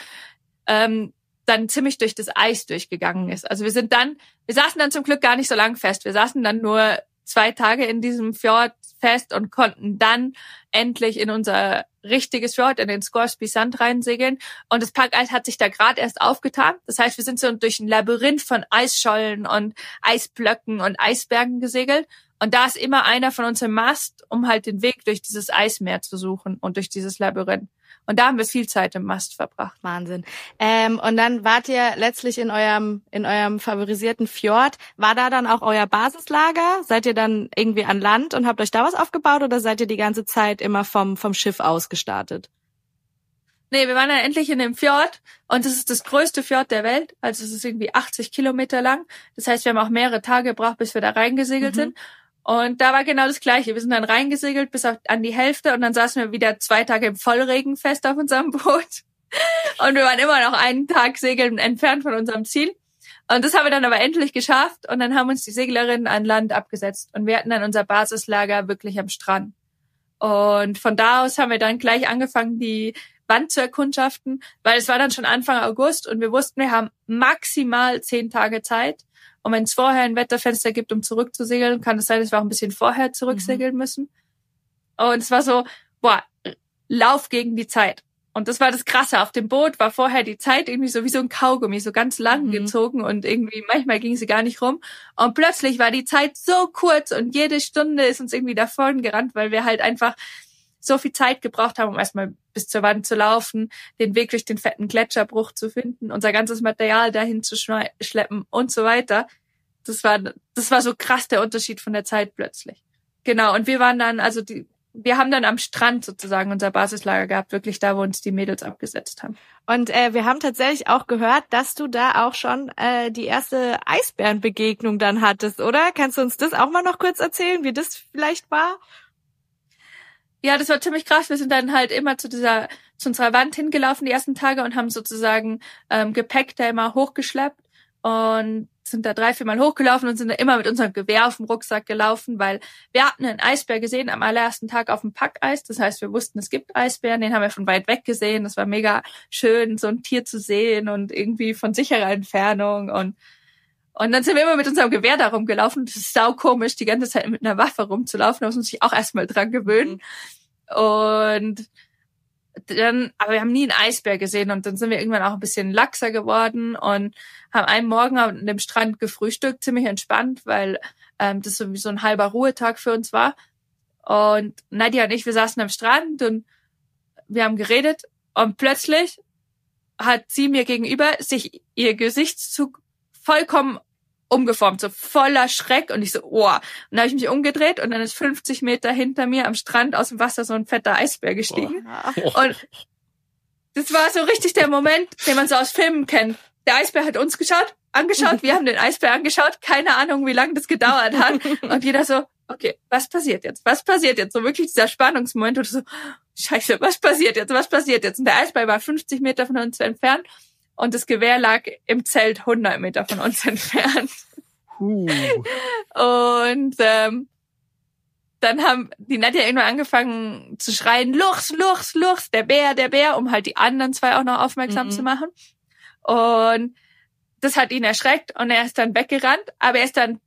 ähm, dann ziemlich durch das Eis durchgegangen ist. Also wir sind dann, wir saßen dann zum Glück gar nicht so lang fest. Wir saßen dann nur zwei Tage in diesem Fjord fest und konnten dann endlich in unser richtiges Fjord, in den Scoresby Sand reinsegeln. Und das Packeis hat sich da gerade erst aufgetan. Das heißt, wir sind so durch ein Labyrinth von Eisschollen und Eisblöcken und Eisbergen gesegelt. Und da ist immer einer von uns im Mast, um halt den Weg durch dieses Eismeer zu suchen und durch dieses Labyrinth. Und da haben wir viel Zeit im Mast verbracht. Wahnsinn. Ähm, und dann wart ihr letztlich in eurem, in eurem favorisierten Fjord. War da dann auch euer Basislager? Seid ihr dann irgendwie an Land und habt euch da was aufgebaut oder seid ihr die ganze Zeit immer vom, vom Schiff aus gestartet? Nee, wir waren dann endlich in dem Fjord und es ist das größte Fjord der Welt. Also es ist irgendwie 80 Kilometer lang. Das heißt, wir haben auch mehrere Tage gebraucht, bis wir da reingesegelt mhm. sind. Und da war genau das Gleiche. Wir sind dann reingesegelt bis auf, an die Hälfte und dann saßen wir wieder zwei Tage im Vollregen fest auf unserem Boot. Und wir waren immer noch einen Tag segeln entfernt von unserem Ziel. Und das haben wir dann aber endlich geschafft und dann haben uns die Seglerinnen an Land abgesetzt und wir hatten dann unser Basislager wirklich am Strand. Und von da aus haben wir dann gleich angefangen, die Wand zu erkundschaften, weil es war dann schon Anfang August und wir wussten, wir haben maximal zehn Tage Zeit. Und wenn es vorher ein Wetterfenster gibt, um zurückzusegeln, kann es sein, dass wir auch ein bisschen vorher zurücksegeln mhm. müssen. Und es war so, boah, Lauf gegen die Zeit. Und das war das Krasse. Auf dem Boot war vorher die Zeit irgendwie so wie so ein Kaugummi, so ganz lang mhm. gezogen und irgendwie manchmal ging sie gar nicht rum. Und plötzlich war die Zeit so kurz und jede Stunde ist uns irgendwie davon gerannt, weil wir halt einfach so viel Zeit gebraucht haben, um erstmal bis zur Wand zu laufen, den Weg durch den fetten Gletscherbruch zu finden, unser ganzes Material dahin zu schleppen und so weiter. Das war, das war so krass der Unterschied von der Zeit plötzlich. Genau. Und wir waren dann, also die, wir haben dann am Strand sozusagen unser Basislager gehabt, wirklich da, wo uns die Mädels abgesetzt haben. Und äh, wir haben tatsächlich auch gehört, dass du da auch schon äh, die erste Eisbärenbegegnung dann hattest, oder? Kannst du uns das auch mal noch kurz erzählen, wie das vielleicht war? Ja, das war ziemlich krass. Wir sind dann halt immer zu dieser, zu unserer Wand hingelaufen die ersten Tage und haben sozusagen ähm, Gepäck da immer hochgeschleppt und sind da drei, vier Mal hochgelaufen und sind da immer mit unserem Gewehr auf dem Rucksack gelaufen, weil wir hatten einen Eisbär gesehen am allerersten Tag auf dem Packeis. Das heißt, wir wussten, es gibt Eisbären, den haben wir von weit weg gesehen. Das war mega schön, so ein Tier zu sehen und irgendwie von sicherer Entfernung und und dann sind wir immer mit unserem Gewehr da rumgelaufen. Das ist sau komisch, die ganze Zeit mit einer Waffe rumzulaufen. Da muss man sich auch erstmal dran gewöhnen. Und dann, aber wir haben nie einen Eisbär gesehen und dann sind wir irgendwann auch ein bisschen laxer geworden und haben einen Morgen an dem Strand gefrühstückt, ziemlich entspannt, weil ähm, das so wie so ein halber Ruhetag für uns war. Und Nadja und ich, wir saßen am Strand und wir haben geredet und plötzlich hat sie mir gegenüber sich ihr Gesichtszug vollkommen umgeformt, so voller Schreck und ich so, oh. Und dann habe ich mich umgedreht und dann ist 50 Meter hinter mir am Strand aus dem Wasser so ein fetter Eisbär gestiegen. Oh. Und das war so richtig der Moment, den man so aus Filmen kennt. Der Eisbär hat uns geschaut, angeschaut, wir haben den Eisbär angeschaut, keine Ahnung, wie lange das gedauert hat. Und jeder so, okay, was passiert jetzt? Was passiert jetzt? So wirklich dieser Spannungsmoment, du so, scheiße, was passiert jetzt? Was passiert jetzt? Und der Eisbär war 50 Meter von uns entfernt und das Gewehr lag im Zelt 100 Meter von uns entfernt. Uh. Und ähm, dann haben die Nadja irgendwann angefangen zu schreien, Luchs, Luchs, Luchs, der Bär, der Bär, um halt die anderen zwei auch noch aufmerksam mhm. zu machen. Und das hat ihn erschreckt und er ist dann weggerannt, aber er ist dann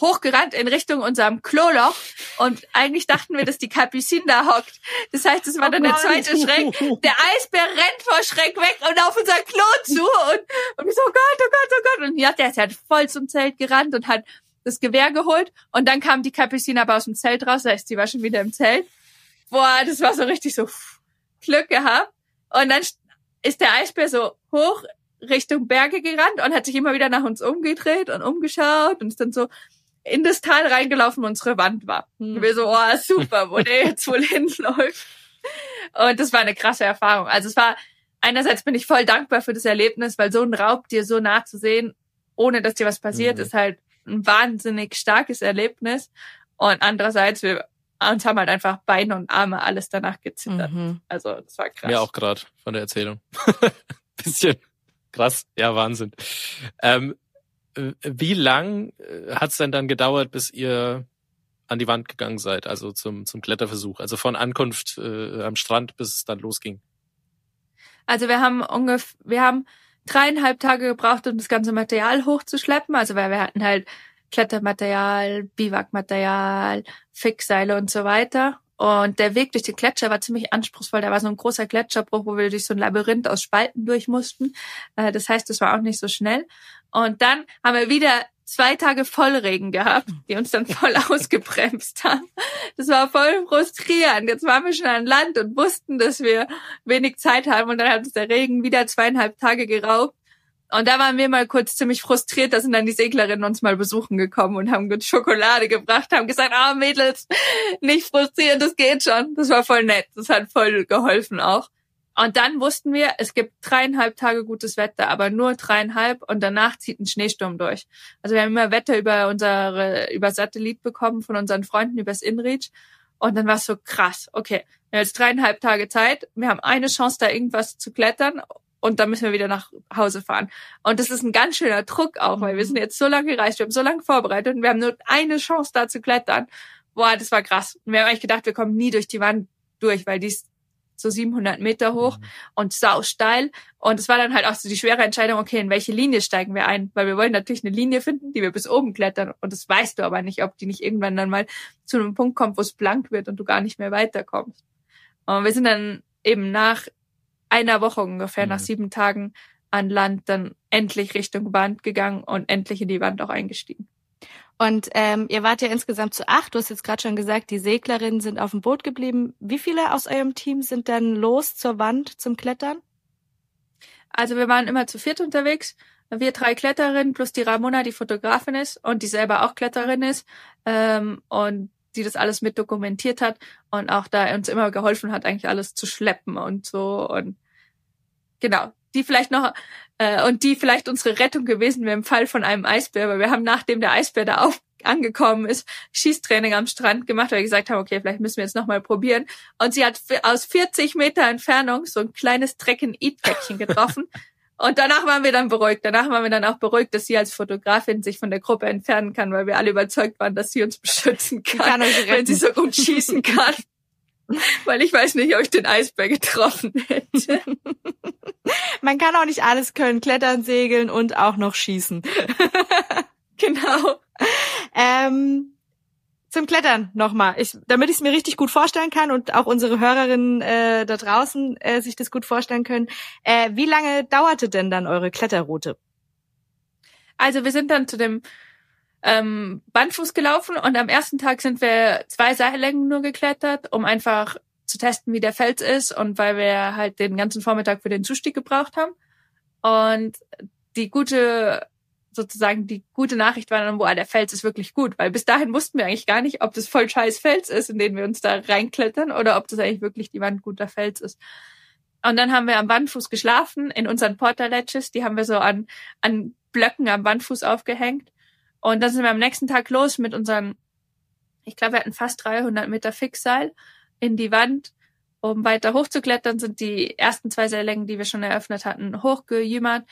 hochgerannt in Richtung unserem Kloloch und eigentlich dachten wir, dass die Capucine da hockt. Das heißt, es war oh dann der zweite Schreck. Der Eisbär rennt vor Schreck weg und auf unser Klo zu und, und ich so, oh Gott, oh Gott, oh Gott. Und ja, der ist halt voll zum Zelt gerannt und hat das Gewehr geholt und dann kam die Capucine aber aus dem Zelt raus, das heißt, die war schon wieder im Zelt. Boah, das war so richtig so Glück gehabt. Und dann ist der Eisbär so hoch Richtung Berge gerannt und hat sich immer wieder nach uns umgedreht und umgeschaut und ist dann so in das Tal reingelaufen, wo unsere Wand war. Hm. Und wir so, oh, super, wo der jetzt wohl hinläuft. Und das war eine krasse Erfahrung. Also es war, einerseits bin ich voll dankbar für das Erlebnis, weil so ein Raub dir so nah zu sehen, ohne dass dir was passiert, mhm. ist halt ein wahnsinnig starkes Erlebnis. Und andererseits, wir uns haben halt einfach Beine und Arme alles danach gezittert. Mhm. Also das war krass. Mir auch gerade von der Erzählung. Bisschen krass, ja, Wahnsinn. Ähm, äh, wie lang äh, hat es denn dann gedauert, bis ihr an die Wand gegangen seid, also zum, zum Kletterversuch? Also von Ankunft äh, am Strand, bis es dann losging? Also wir haben ungefähr, wir haben dreieinhalb Tage gebraucht, um das ganze Material hochzuschleppen. Also weil wir hatten halt Klettermaterial, Biwakmaterial, Fixseile und so weiter. Und der Weg durch den Gletscher war ziemlich anspruchsvoll. Da war so ein großer Gletscherbruch, wo wir durch so ein Labyrinth aus Spalten durch mussten. Das heißt, das war auch nicht so schnell. Und dann haben wir wieder zwei Tage Vollregen gehabt, die uns dann voll ausgebremst haben. Das war voll frustrierend. Jetzt waren wir schon an Land und wussten, dass wir wenig Zeit haben und dann hat uns der Regen wieder zweieinhalb Tage geraubt. Und da waren wir mal kurz ziemlich frustriert, da sind dann die Seglerinnen uns mal besuchen gekommen und haben gut Schokolade gebracht, haben gesagt, ah Mädels, nicht frustrieren, das geht schon. Das war voll nett, das hat voll geholfen auch. Und dann wussten wir, es gibt dreieinhalb Tage gutes Wetter, aber nur dreieinhalb und danach zieht ein Schneesturm durch. Also wir haben immer Wetter über unsere, über Satellit bekommen von unseren Freunden übers InReach. Und dann war es so krass. Okay, wir haben jetzt dreieinhalb Tage Zeit. Wir haben eine Chance, da irgendwas zu klettern. Und dann müssen wir wieder nach Hause fahren. Und das ist ein ganz schöner Druck auch, weil wir sind jetzt so lange gereist, wir haben so lange vorbereitet und wir haben nur eine Chance, da zu klettern. Boah, das war krass. Und wir haben eigentlich gedacht, wir kommen nie durch die Wand durch, weil die ist so 700 Meter hoch mhm. und sau steil. Und es war dann halt auch so die schwere Entscheidung, okay, in welche Linie steigen wir ein? Weil wir wollen natürlich eine Linie finden, die wir bis oben klettern. Und das weißt du aber nicht, ob die nicht irgendwann dann mal zu einem Punkt kommt, wo es blank wird und du gar nicht mehr weiterkommst. Und wir sind dann eben nach einer Woche ungefähr, mhm. nach sieben Tagen an Land dann endlich Richtung Wand gegangen und endlich in die Wand auch eingestiegen. Und ähm, ihr wart ja insgesamt zu acht. Du hast jetzt gerade schon gesagt, die Seglerinnen sind auf dem Boot geblieben. Wie viele aus eurem Team sind dann los zur Wand zum Klettern? Also wir waren immer zu viert unterwegs. Wir drei Kletterinnen plus die Ramona, die Fotografin ist und die selber auch Kletterin ist ähm, und die das alles mit dokumentiert hat und auch da uns immer geholfen hat, eigentlich alles zu schleppen und so und genau die vielleicht noch äh, und die vielleicht unsere Rettung gewesen wäre im Fall von einem Eisbär, weil wir haben nachdem der Eisbär da angekommen ist, Schießtraining am Strand gemacht, weil wir gesagt haben, okay, vielleicht müssen wir jetzt nochmal probieren. Und sie hat aus 40 Meter Entfernung so ein kleines Trecken-Eat-Päckchen getroffen. Und danach waren wir dann beruhigt. Danach waren wir dann auch beruhigt, dass sie als Fotografin sich von der Gruppe entfernen kann, weil wir alle überzeugt waren, dass sie uns beschützen kann, kann wenn sie so gut schießen kann. weil ich weiß nicht, ob ich den Eisberg getroffen hätte. Man kann auch nicht alles können, klettern, segeln und auch noch schießen. genau. Ähm, zum Klettern nochmal, ich, damit ich es mir richtig gut vorstellen kann und auch unsere Hörerinnen äh, da draußen äh, sich das gut vorstellen können. Äh, wie lange dauerte denn dann eure Kletterroute? Also wir sind dann zu dem ähm, Bandfuß gelaufen und am ersten Tag sind wir zwei Seillängen nur geklettert, um einfach zu testen, wie der Fels ist und weil wir halt den ganzen Vormittag für den Zustieg gebraucht haben. Und die gute, sozusagen die gute Nachricht war dann, boah, der Fels ist wirklich gut, weil bis dahin wussten wir eigentlich gar nicht, ob das voll scheiß Fels ist, in den wir uns da reinklettern oder ob das eigentlich wirklich die Wand guter Fels ist. Und dann haben wir am Wandfuß geschlafen in unseren Porter Ledges, die haben wir so an, an Blöcken am Wandfuß aufgehängt. Und dann sind wir am nächsten Tag los mit unseren, ich glaube, wir hatten fast 300 Meter Fixseil in die Wand. Um weiter hochzuklettern, sind die ersten zwei Seillängen, die wir schon eröffnet hatten, hochgejümmert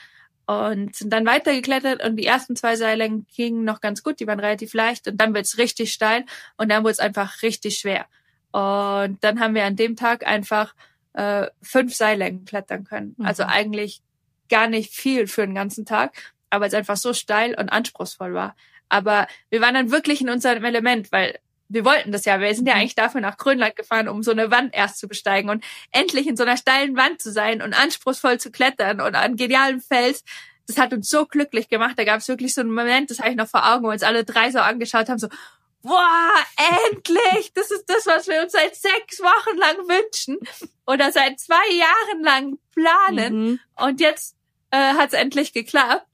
und sind dann weitergeklettert und die ersten zwei Seillängen gingen noch ganz gut, die waren relativ leicht und dann wird's richtig steil und dann wurde es einfach richtig schwer. Und dann haben wir an dem Tag einfach äh, fünf Seillängen klettern können. Mhm. Also eigentlich gar nicht viel für den ganzen Tag aber es einfach so steil und anspruchsvoll war. Aber wir waren dann wirklich in unserem Element, weil wir wollten das ja. Wir sind ja mhm. eigentlich dafür nach Grönland gefahren, um so eine Wand erst zu besteigen und endlich in so einer steilen Wand zu sein und anspruchsvoll zu klettern und an genialen Fels. Das hat uns so glücklich gemacht. Da gab es wirklich so einen Moment, das habe ich noch vor Augen, wo uns alle drei so angeschaut haben, so, boah, endlich! Das ist das, was wir uns seit sechs Wochen lang wünschen oder seit zwei Jahren lang planen. Mhm. Und jetzt äh, hat es endlich geklappt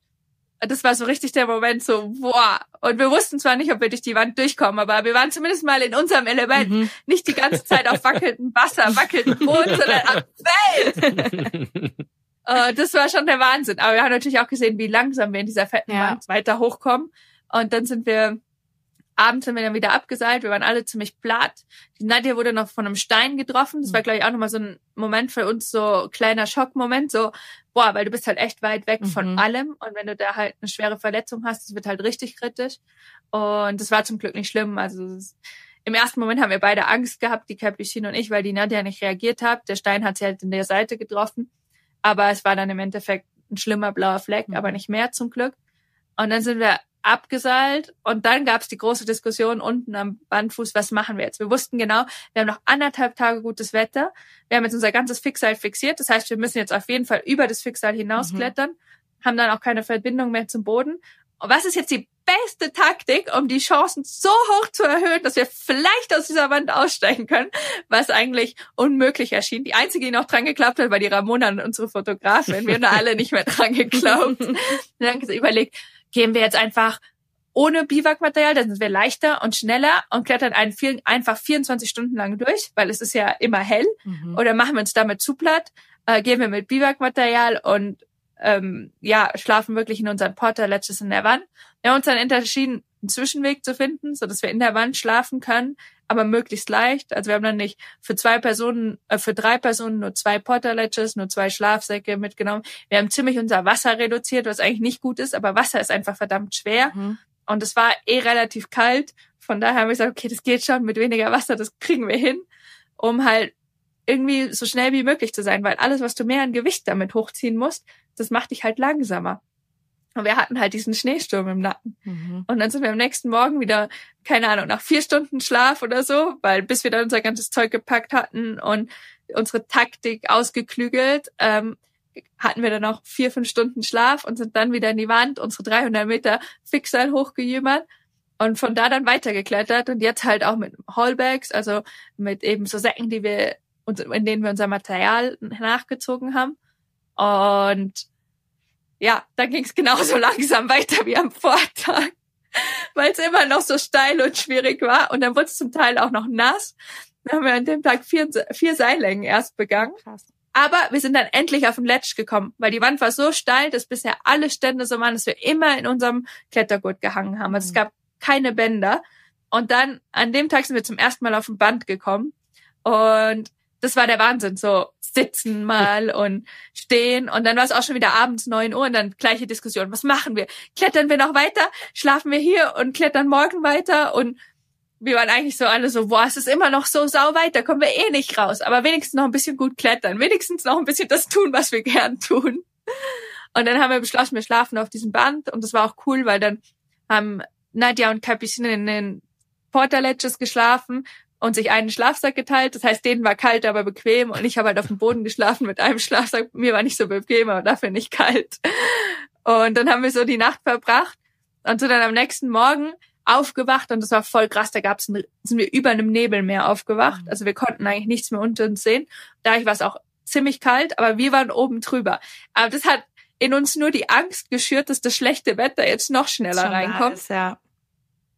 das war so richtig der Moment so, boah. Und wir wussten zwar nicht, ob wir durch die Wand durchkommen, aber wir waren zumindest mal in unserem Element. Mhm. Nicht die ganze Zeit auf wackelndem Wasser, wackelndem Boden, sondern am Feld. uh, das war schon der Wahnsinn. Aber wir haben natürlich auch gesehen, wie langsam wir in dieser fetten ja. Wand weiter hochkommen. Und dann sind wir Abends sind wir dann wieder abgeseilt. Wir waren alle ziemlich platt. Die Nadja wurde noch von einem Stein getroffen. Das war, glaube ich, auch nochmal so ein Moment für uns, so kleiner Schockmoment. So, boah, weil du bist halt echt weit weg mhm. von allem. Und wenn du da halt eine schwere Verletzung hast, das wird halt richtig kritisch. Und das war zum Glück nicht schlimm. Also im ersten Moment haben wir beide Angst gehabt, die Capucine und ich, weil die Nadja nicht reagiert hat. Der Stein hat sie halt in der Seite getroffen. Aber es war dann im Endeffekt ein schlimmer blauer Fleck, mhm. aber nicht mehr zum Glück. Und dann sind wir abgeseilt und dann gab es die große Diskussion unten am Bandfuß, was machen wir jetzt? Wir wussten genau, wir haben noch anderthalb Tage gutes Wetter. Wir haben jetzt unser ganzes Fixseil fixiert. Das heißt, wir müssen jetzt auf jeden Fall über das Fixseil hinausklettern, mhm. haben dann auch keine Verbindung mehr zum Boden. Und was ist jetzt die beste Taktik, um die Chancen so hoch zu erhöhen, dass wir vielleicht aus dieser Wand aussteigen können, was eigentlich unmöglich erschien. Die einzige, die noch dran geklappt hat, war die Ramona, unsere Fotografin. Wir haben alle nicht mehr dran geglaubt. dann überlegt, gehen wir jetzt einfach ohne Biwakmaterial, dann sind wir leichter und schneller und klettern einen einfach 24 Stunden lang durch, weil es ist ja immer hell. Mhm. Oder machen wir uns damit zu platt, äh, gehen wir mit Biwakmaterial und ähm, ja, schlafen wirklich in unseren Porter Ledges in der Wand. Wir haben uns dann entschieden, einen Zwischenweg zu finden, so dass wir in der Wand schlafen können, aber möglichst leicht. Also wir haben dann nicht für zwei Personen, äh, für drei Personen nur zwei Porter Ledges, nur zwei Schlafsäcke mitgenommen. Wir haben ziemlich unser Wasser reduziert, was eigentlich nicht gut ist, aber Wasser ist einfach verdammt schwer. Mhm. Und es war eh relativ kalt. Von daher haben wir gesagt, okay, das geht schon mit weniger Wasser, das kriegen wir hin, um halt irgendwie so schnell wie möglich zu sein, weil alles, was du mehr an Gewicht damit hochziehen musst, das macht dich halt langsamer. Und wir hatten halt diesen Schneesturm im Nacken. Mhm. Und dann sind wir am nächsten Morgen wieder, keine Ahnung, nach vier Stunden Schlaf oder so, weil bis wir dann unser ganzes Zeug gepackt hatten und unsere Taktik ausgeklügelt, ähm, hatten wir dann noch vier, fünf Stunden Schlaf und sind dann wieder in die Wand, unsere 300 Meter Fixseil hochgejümmert und von da dann weitergeklettert und jetzt halt auch mit Hallbags, also mit eben so Säcken, die wir, in denen wir unser Material nachgezogen haben. Und ja, dann ging es genauso langsam weiter wie am Vortag, weil es immer noch so steil und schwierig war. Und dann wurde es zum Teil auch noch nass. Dann haben wir an dem Tag vier, vier Seillängen erst begangen. Krass. Aber wir sind dann endlich auf den Ledge gekommen, weil die Wand war so steil, dass bisher alle Stände so waren, dass wir immer in unserem Klettergurt gehangen haben. Also es mhm. gab keine Bänder. Und dann an dem Tag sind wir zum ersten Mal auf dem Band gekommen. Und das war der Wahnsinn. So sitzen mal und stehen. Und dann war es auch schon wieder abends neun Uhr und dann gleiche Diskussion. Was machen wir? Klettern wir noch weiter? Schlafen wir hier und klettern morgen weiter? Und wir waren eigentlich so alle so, boah, es ist immer noch so sau weit, da kommen wir eh nicht raus. Aber wenigstens noch ein bisschen gut klettern, wenigstens noch ein bisschen das tun, was wir gern tun. Und dann haben wir beschlossen, wir schlafen auf diesem Band und das war auch cool, weil dann haben Nadja und Capucine in den Portaledges geschlafen und sich einen Schlafsack geteilt. Das heißt, denen war kalt, aber bequem und ich habe halt auf dem Boden geschlafen mit einem Schlafsack. Mir war nicht so bequem, aber dafür nicht kalt. Und dann haben wir so die Nacht verbracht und so dann am nächsten Morgen aufgewacht und das war voll krass. Da gab's ein, sind wir über einem Nebelmeer aufgewacht. Mhm. Also wir konnten eigentlich nichts mehr unter uns sehen. Da war es auch ziemlich kalt, aber wir waren oben drüber. Aber das hat in uns nur die Angst geschürt, dass das schlechte Wetter jetzt noch schneller reinkommt. Ist, ja.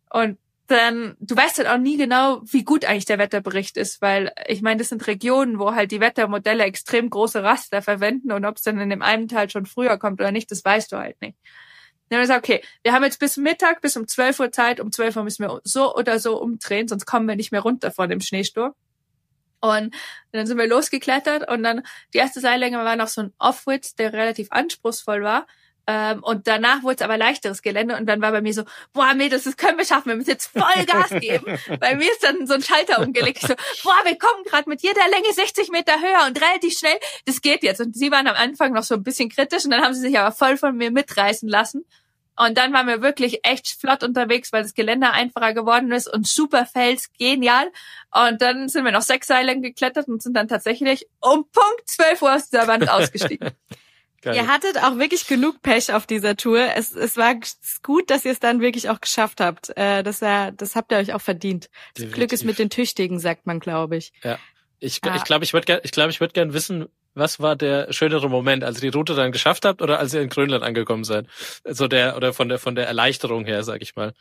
Und dann, du weißt halt auch nie genau, wie gut eigentlich der Wetterbericht ist, weil ich meine, das sind Regionen, wo halt die Wettermodelle extrem große Raster verwenden und ob es dann in dem einen Teil schon früher kommt oder nicht, das weißt du halt nicht. Dann haben wir gesagt, okay, wir haben jetzt bis Mittag, bis um 12 Uhr Zeit, um 12 Uhr müssen wir so oder so umdrehen, sonst kommen wir nicht mehr runter vor dem Schneesturm. Und dann sind wir losgeklettert und dann die erste Seillänge war noch so ein Off-Width, der relativ anspruchsvoll war. Ähm, und danach wurde es aber leichteres Gelände und dann war bei mir so, boah, Mädels, das können wir schaffen, wir müssen jetzt voll Gas geben. bei mir ist dann so ein Schalter umgelegt. So, boah, wir kommen gerade mit jeder Länge 60 Meter höher und relativ schnell, das geht jetzt. Und sie waren am Anfang noch so ein bisschen kritisch und dann haben sie sich aber voll von mir mitreißen lassen. Und dann waren wir wirklich echt flott unterwegs, weil das Gelände einfacher geworden ist und super Fels, genial. Und dann sind wir noch sechs Seile geklettert und sind dann tatsächlich um Punkt 12 Uhr aus dieser Wand ausgestiegen. Geil. Ihr hattet auch wirklich genug Pech auf dieser Tour. Es, es war gut, dass ihr es dann wirklich auch geschafft habt. Äh, das, war, das habt ihr euch auch verdient. Das Glück ist mit den Tüchtigen, sagt man, glaube ich. Ja. Ich glaube, ich, glaub, ich würde ich glaub, ich würd gern wissen, was war der schönere Moment, als ihr die Route dann geschafft habt oder als ihr in Grönland angekommen seid? Also der oder von der von der Erleichterung her, sag ich mal.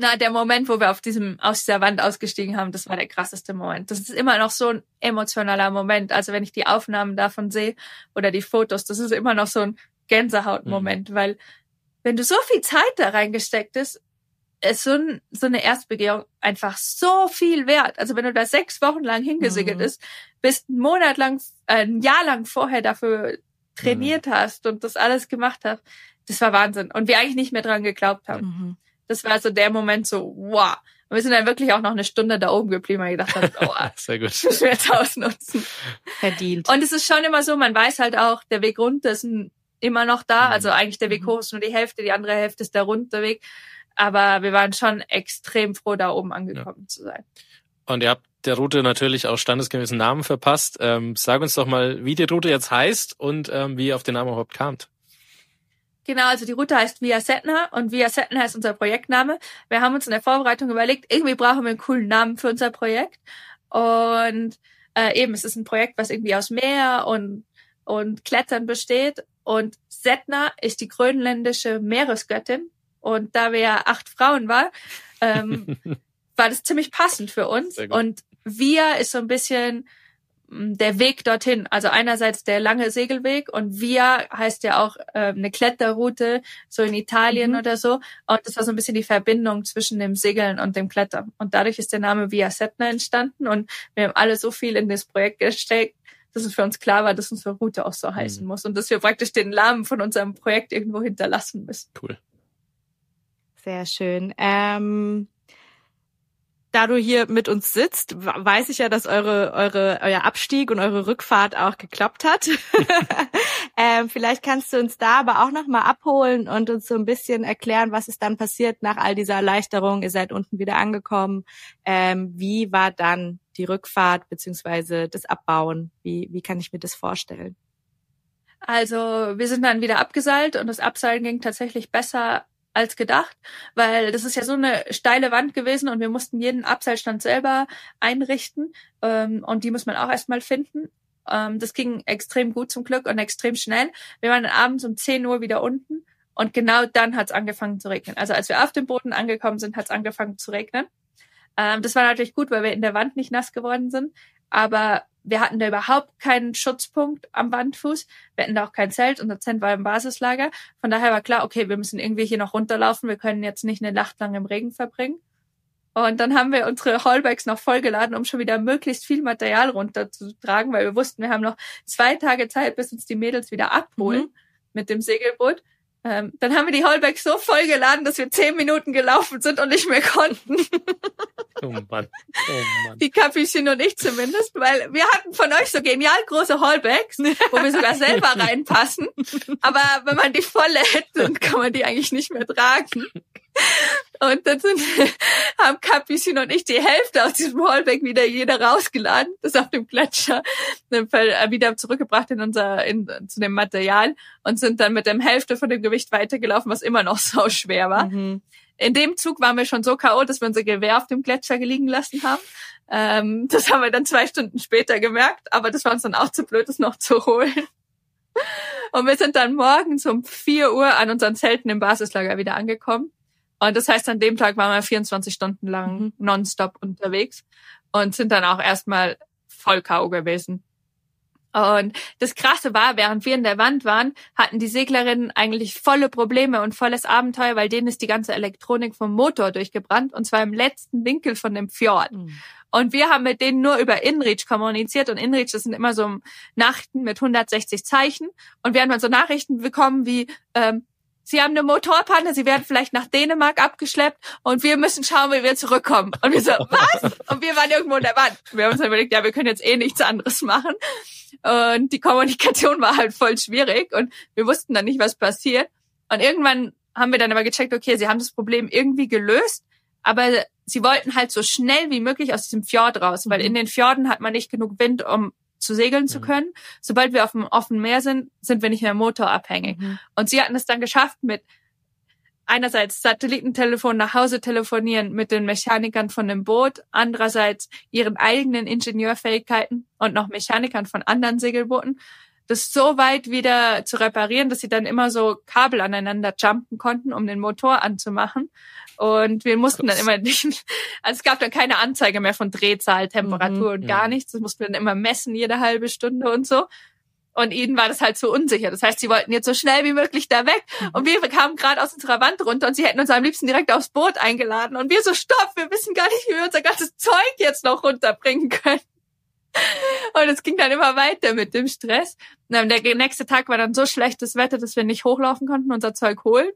Na, der Moment, wo wir auf diesem aus dieser Wand ausgestiegen haben, das war der krasseste Moment. Das ist immer noch so ein emotionaler Moment. Also wenn ich die Aufnahmen davon sehe oder die Fotos, das ist immer noch so ein Gänsehautmoment, mhm. weil wenn du so viel Zeit da reingesteckt hast, ist so, ein, so eine Erstbegehung einfach so viel wert. Also wenn du da sechs Wochen lang hingesegelt mhm. bist, bist einen Monat lang, äh, ein Jahr lang vorher dafür trainiert mhm. hast und das alles gemacht hast, das war Wahnsinn. Und wir eigentlich nicht mehr dran geglaubt haben. Mhm. Das war so der Moment so, wow. Und wir sind dann wirklich auch noch eine Stunde da oben geblieben, weil wir gedacht haben, oh, Sehr gut. das müssen wir jetzt ausnutzen. Verdient. Und es ist schon immer so, man weiß halt auch, der Weg runter ist immer noch da. Mhm. Also eigentlich der Weg mhm. hoch ist nur die Hälfte, die andere Hälfte ist der Runterweg. Aber wir waren schon extrem froh, da oben angekommen ja. zu sein. Und ihr habt der Route natürlich auch standesgemäßen Namen verpasst. Ähm, sag uns doch mal, wie die Route jetzt heißt und ähm, wie ihr auf den Namen überhaupt kamt. Genau, also die Route heißt Via Setna und Via Setna ist unser Projektname. Wir haben uns in der Vorbereitung überlegt, irgendwie brauchen wir einen coolen Namen für unser Projekt. Und äh, eben, es ist ein Projekt, was irgendwie aus Meer und, und Klettern besteht. Und Setna ist die grönländische Meeresgöttin. Und da wir ja acht Frauen waren, ähm, war das ziemlich passend für uns. Und Via ist so ein bisschen der Weg dorthin. Also einerseits der lange Segelweg und Via heißt ja auch äh, eine Kletterroute, so in Italien mhm. oder so. Und das war so ein bisschen die Verbindung zwischen dem Segeln und dem Klettern. Und dadurch ist der Name Via Setna entstanden und wir haben alle so viel in das Projekt gesteckt, dass es für uns klar war, dass unsere Route auch so heißen mhm. muss und dass wir praktisch den Namen von unserem Projekt irgendwo hinterlassen müssen. Cool. Sehr schön. Ähm, da du hier mit uns sitzt, weiß ich ja, dass eure, eure, euer Abstieg und eure Rückfahrt auch geklappt hat. ähm, vielleicht kannst du uns da aber auch nochmal abholen und uns so ein bisschen erklären, was ist dann passiert nach all dieser Erleichterung. Ihr seid unten wieder angekommen. Ähm, wie war dann die Rückfahrt beziehungsweise das Abbauen? Wie, wie kann ich mir das vorstellen? Also wir sind dann wieder abgeseilt und das Abseilen ging tatsächlich besser als gedacht, weil das ist ja so eine steile Wand gewesen und wir mussten jeden Abseilstand selber einrichten ähm, und die muss man auch erstmal finden. Ähm, das ging extrem gut zum Glück und extrem schnell. Wir waren abends um 10 Uhr wieder unten und genau dann hat es angefangen zu regnen. Also als wir auf dem Boden angekommen sind, hat es angefangen zu regnen. Ähm, das war natürlich gut, weil wir in der Wand nicht nass geworden sind, aber wir hatten da überhaupt keinen Schutzpunkt am Wandfuß. Wir hatten da auch kein Zelt. Unser Zelt war im Basislager. Von daher war klar, okay, wir müssen irgendwie hier noch runterlaufen. Wir können jetzt nicht eine Nacht lang im Regen verbringen. Und dann haben wir unsere Hallbags noch vollgeladen, um schon wieder möglichst viel Material runterzutragen, weil wir wussten, wir haben noch zwei Tage Zeit, bis uns die Mädels wieder abholen mhm. mit dem Segelboot. Ähm, dann haben wir die Hallbags so vollgeladen, dass wir zehn Minuten gelaufen sind und nicht mehr konnten. Oh Mann. Oh Mann. Die Capuchin und ich zumindest, weil wir hatten von euch so genial große Hallbags, wo wir sogar selber reinpassen. Aber wenn man die volle hätte, dann kann man die eigentlich nicht mehr tragen. Und dann sind, haben Capuchin und ich die Hälfte aus diesem Hallback wieder jeder rausgeladen, das auf dem Gletscher wieder zurückgebracht in unser, in, zu dem Material und sind dann mit dem Hälfte von dem Gewicht weitergelaufen, was immer noch so schwer war. Mhm. In dem Zug waren wir schon so K.O., dass wir unser Gewehr auf dem Gletscher liegen lassen haben. Ähm, das haben wir dann zwei Stunden später gemerkt, aber das war uns dann auch zu blöd, das noch zu holen. Und wir sind dann morgens um vier Uhr an unseren Zelten im Basislager wieder angekommen. Und das heißt, an dem Tag waren wir 24 Stunden lang mhm. nonstop unterwegs und sind dann auch erstmal voll K.O. gewesen. Und das Krasse war, während wir in der Wand waren, hatten die Seglerinnen eigentlich volle Probleme und volles Abenteuer, weil denen ist die ganze Elektronik vom Motor durchgebrannt und zwar im letzten Winkel von dem Fjord. Mhm. Und wir haben mit denen nur über InReach kommuniziert und InReach, das sind immer so Nachrichten mit 160 Zeichen und wir haben dann so Nachrichten bekommen wie, ähm, Sie haben eine Motorpanne, Sie werden vielleicht nach Dänemark abgeschleppt und wir müssen schauen, wie wir zurückkommen. Und wir so, was? Und wir waren irgendwo in der Wand. Wir haben uns dann überlegt, ja, wir können jetzt eh nichts anderes machen. Und die Kommunikation war halt voll schwierig und wir wussten dann nicht, was passiert. Und irgendwann haben wir dann aber gecheckt, okay, sie haben das Problem irgendwie gelöst, aber sie wollten halt so schnell wie möglich aus diesem Fjord raus, weil mhm. in den Fjorden hat man nicht genug Wind, um zu segeln mhm. zu können. Sobald wir auf dem offenen Meer sind, sind wir nicht mehr motorabhängig. Mhm. Und sie hatten es dann geschafft mit einerseits Satellitentelefon nach Hause telefonieren mit den Mechanikern von dem Boot, andererseits ihren eigenen Ingenieurfähigkeiten und noch Mechanikern von anderen Segelbooten, das so weit wieder zu reparieren, dass sie dann immer so Kabel aneinander jumpen konnten, um den Motor anzumachen. Und wir mussten Krass. dann immer nicht, also es gab dann keine Anzeige mehr von Drehzahl, Temperatur mhm, und gar ja. nichts. Das mussten wir dann immer messen jede halbe Stunde und so. Und ihnen war das halt so unsicher. Das heißt, sie wollten jetzt so schnell wie möglich da weg. Mhm. Und wir kamen gerade aus unserer Wand runter und sie hätten uns am liebsten direkt aufs Boot eingeladen. Und wir so, stopp, wir wissen gar nicht, wie wir unser ganzes Zeug jetzt noch runterbringen können. Und es ging dann immer weiter mit dem Stress. Und der nächste Tag war dann so schlechtes Wetter, dass wir nicht hochlaufen konnten, unser Zeug holen.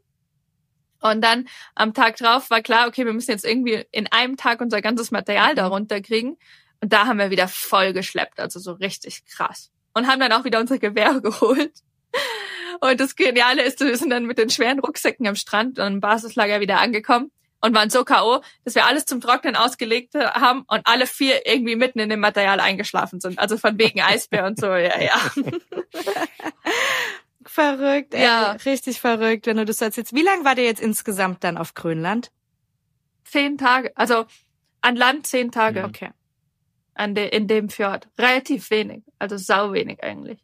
Und dann am Tag drauf war klar, okay, wir müssen jetzt irgendwie in einem Tag unser ganzes Material darunter kriegen. Und da haben wir wieder voll geschleppt, also so richtig krass. Und haben dann auch wieder unsere Gewehre geholt. Und das Geniale ist, wir sind dann mit den schweren Rucksäcken am Strand und im Basislager wieder angekommen und waren so K.O., dass wir alles zum Trocknen ausgelegt haben und alle vier irgendwie mitten in dem Material eingeschlafen sind. Also von wegen Eisbär und so, ja, ja. Verrückt, ey. Ja. Richtig verrückt, wenn du das erzählst. Wie lange war der jetzt insgesamt dann auf Grönland? Zehn Tage. Also an Land zehn Tage. Mhm. Okay. An de, in dem Fjord. Relativ wenig. Also sau wenig eigentlich.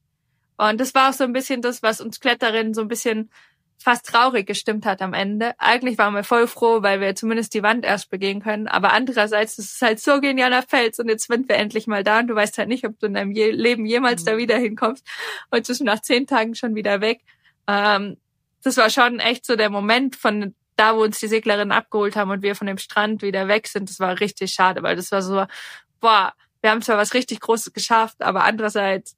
Und das war auch so ein bisschen das, was uns Kletterinnen so ein bisschen fast traurig gestimmt hat am Ende. Eigentlich waren wir voll froh, weil wir zumindest die Wand erst begehen können. Aber andererseits, das ist halt so genialer Fels und jetzt sind wir endlich mal da und du weißt halt nicht, ob du in deinem Leben jemals mhm. da wieder hinkommst. Und zwischen nach zehn Tagen schon wieder weg. Ähm, das war schon echt so der Moment von da, wo uns die Seglerinnen abgeholt haben und wir von dem Strand wieder weg sind. Das war richtig schade, weil das war so, boah, wir haben zwar was richtig Großes geschafft, aber andererseits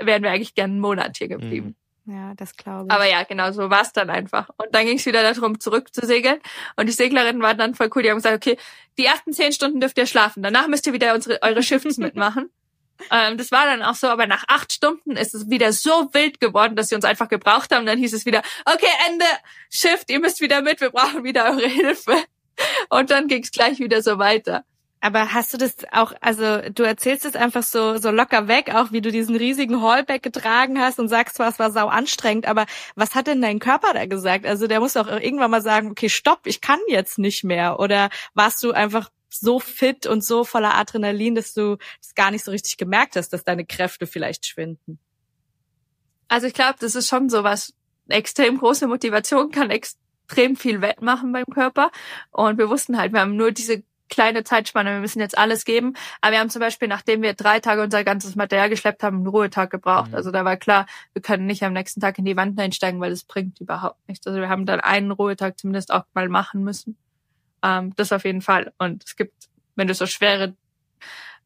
wären wir eigentlich gern einen Monat hier geblieben. Mhm. Ja, das glaube ich. Aber ja, genau, so war es dann einfach. Und dann ging es wieder darum, zurück zu segeln. Und die Seglerinnen waren dann voll cool. Die haben gesagt, okay, die ersten zehn Stunden dürft ihr schlafen. Danach müsst ihr wieder unsere, eure Shifts mitmachen. Ähm, das war dann auch so, aber nach acht Stunden ist es wieder so wild geworden, dass sie uns einfach gebraucht haben. Dann hieß es wieder, okay, Ende, Shift, ihr müsst wieder mit, wir brauchen wieder eure Hilfe. Und dann ging es gleich wieder so weiter. Aber hast du das auch, also du erzählst es einfach so, so locker weg, auch wie du diesen riesigen Hallback getragen hast und sagst zwar, es war sau anstrengend, aber was hat denn dein Körper da gesagt? Also der muss auch irgendwann mal sagen, okay, stopp, ich kann jetzt nicht mehr. Oder warst du einfach so fit und so voller Adrenalin, dass du es gar nicht so richtig gemerkt hast, dass deine Kräfte vielleicht schwinden? Also ich glaube, das ist schon so was, extrem große Motivation kann extrem viel wettmachen beim Körper. Und wir wussten halt, wir haben nur diese kleine Zeitspanne, wir müssen jetzt alles geben. Aber wir haben zum Beispiel, nachdem wir drei Tage unser ganzes Material geschleppt haben, einen Ruhetag gebraucht. Mhm. Also da war klar, wir können nicht am nächsten Tag in die Wand einsteigen, weil das bringt überhaupt nichts. Also wir haben dann einen Ruhetag zumindest auch mal machen müssen. Ähm, das auf jeden Fall. Und es gibt, wenn du so schwere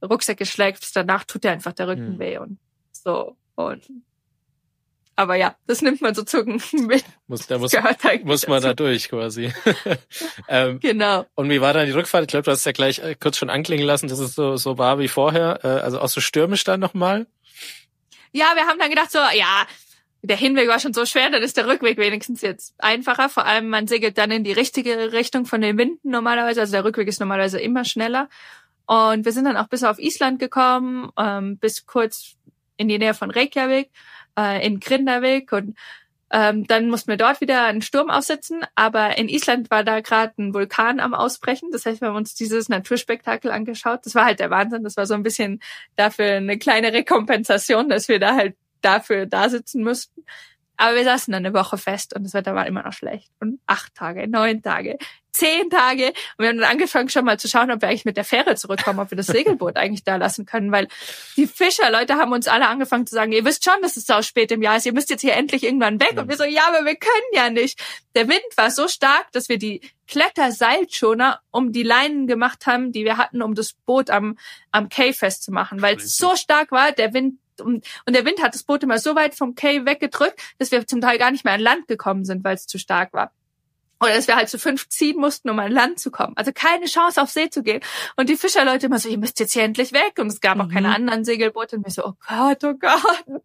Rucksäcke schlägst, danach tut dir einfach der Rücken mhm. weh und so. Und aber ja, das nimmt man sozusagen mit. Muss, da muss, muss man da durch quasi. ähm, genau. Und wie war dann die Rückfahrt? Ich glaube, du hast ja gleich äh, kurz schon anklingen lassen, dass es so, so war wie vorher. Äh, also auch so stürmisch dann nochmal? Ja, wir haben dann gedacht so, ja, der Hinweg war schon so schwer, dann ist der Rückweg wenigstens jetzt einfacher. Vor allem, man segelt dann in die richtige Richtung von den Winden normalerweise. Also der Rückweg ist normalerweise immer schneller. Und wir sind dann auch bis auf Island gekommen, ähm, bis kurz in die Nähe von Reykjavik äh, in Grindavik und ähm, dann mussten wir dort wieder einen Sturm aufsetzen, aber in Island war da gerade ein Vulkan am Ausbrechen. Das heißt, wir haben uns dieses Naturspektakel angeschaut. Das war halt der Wahnsinn. Das war so ein bisschen dafür eine kleine Rekompensation, dass wir da halt dafür da sitzen mussten. Aber wir saßen dann eine Woche fest und das Wetter war immer noch schlecht. Und acht Tage, neun Tage, zehn Tage. Und wir haben dann angefangen schon mal zu schauen, ob wir eigentlich mit der Fähre zurückkommen, ob wir das Segelboot eigentlich da lassen können, weil die Fischerleute haben uns alle angefangen zu sagen, ihr wisst schon, dass es so spät im Jahr ist, ihr müsst jetzt hier endlich irgendwann weg. Und wir so, ja, aber wir können ja nicht. Der Wind war so stark, dass wir die Kletterseilschoner um die Leinen gemacht haben, die wir hatten, um das Boot am, am Quai festzumachen, weil es so stark war, der Wind und, und der Wind hat das Boot immer so weit vom Quai weggedrückt, dass wir zum Teil gar nicht mehr an Land gekommen sind, weil es zu stark war. Oder dass wir halt zu fünf ziehen mussten, um an Land zu kommen. Also keine Chance auf See zu gehen. Und die Fischerleute immer so, ihr müsst jetzt hier endlich weg. Und es gab mhm. auch keine mhm. anderen Segelboote. Und wir so, oh Gott, oh Gott.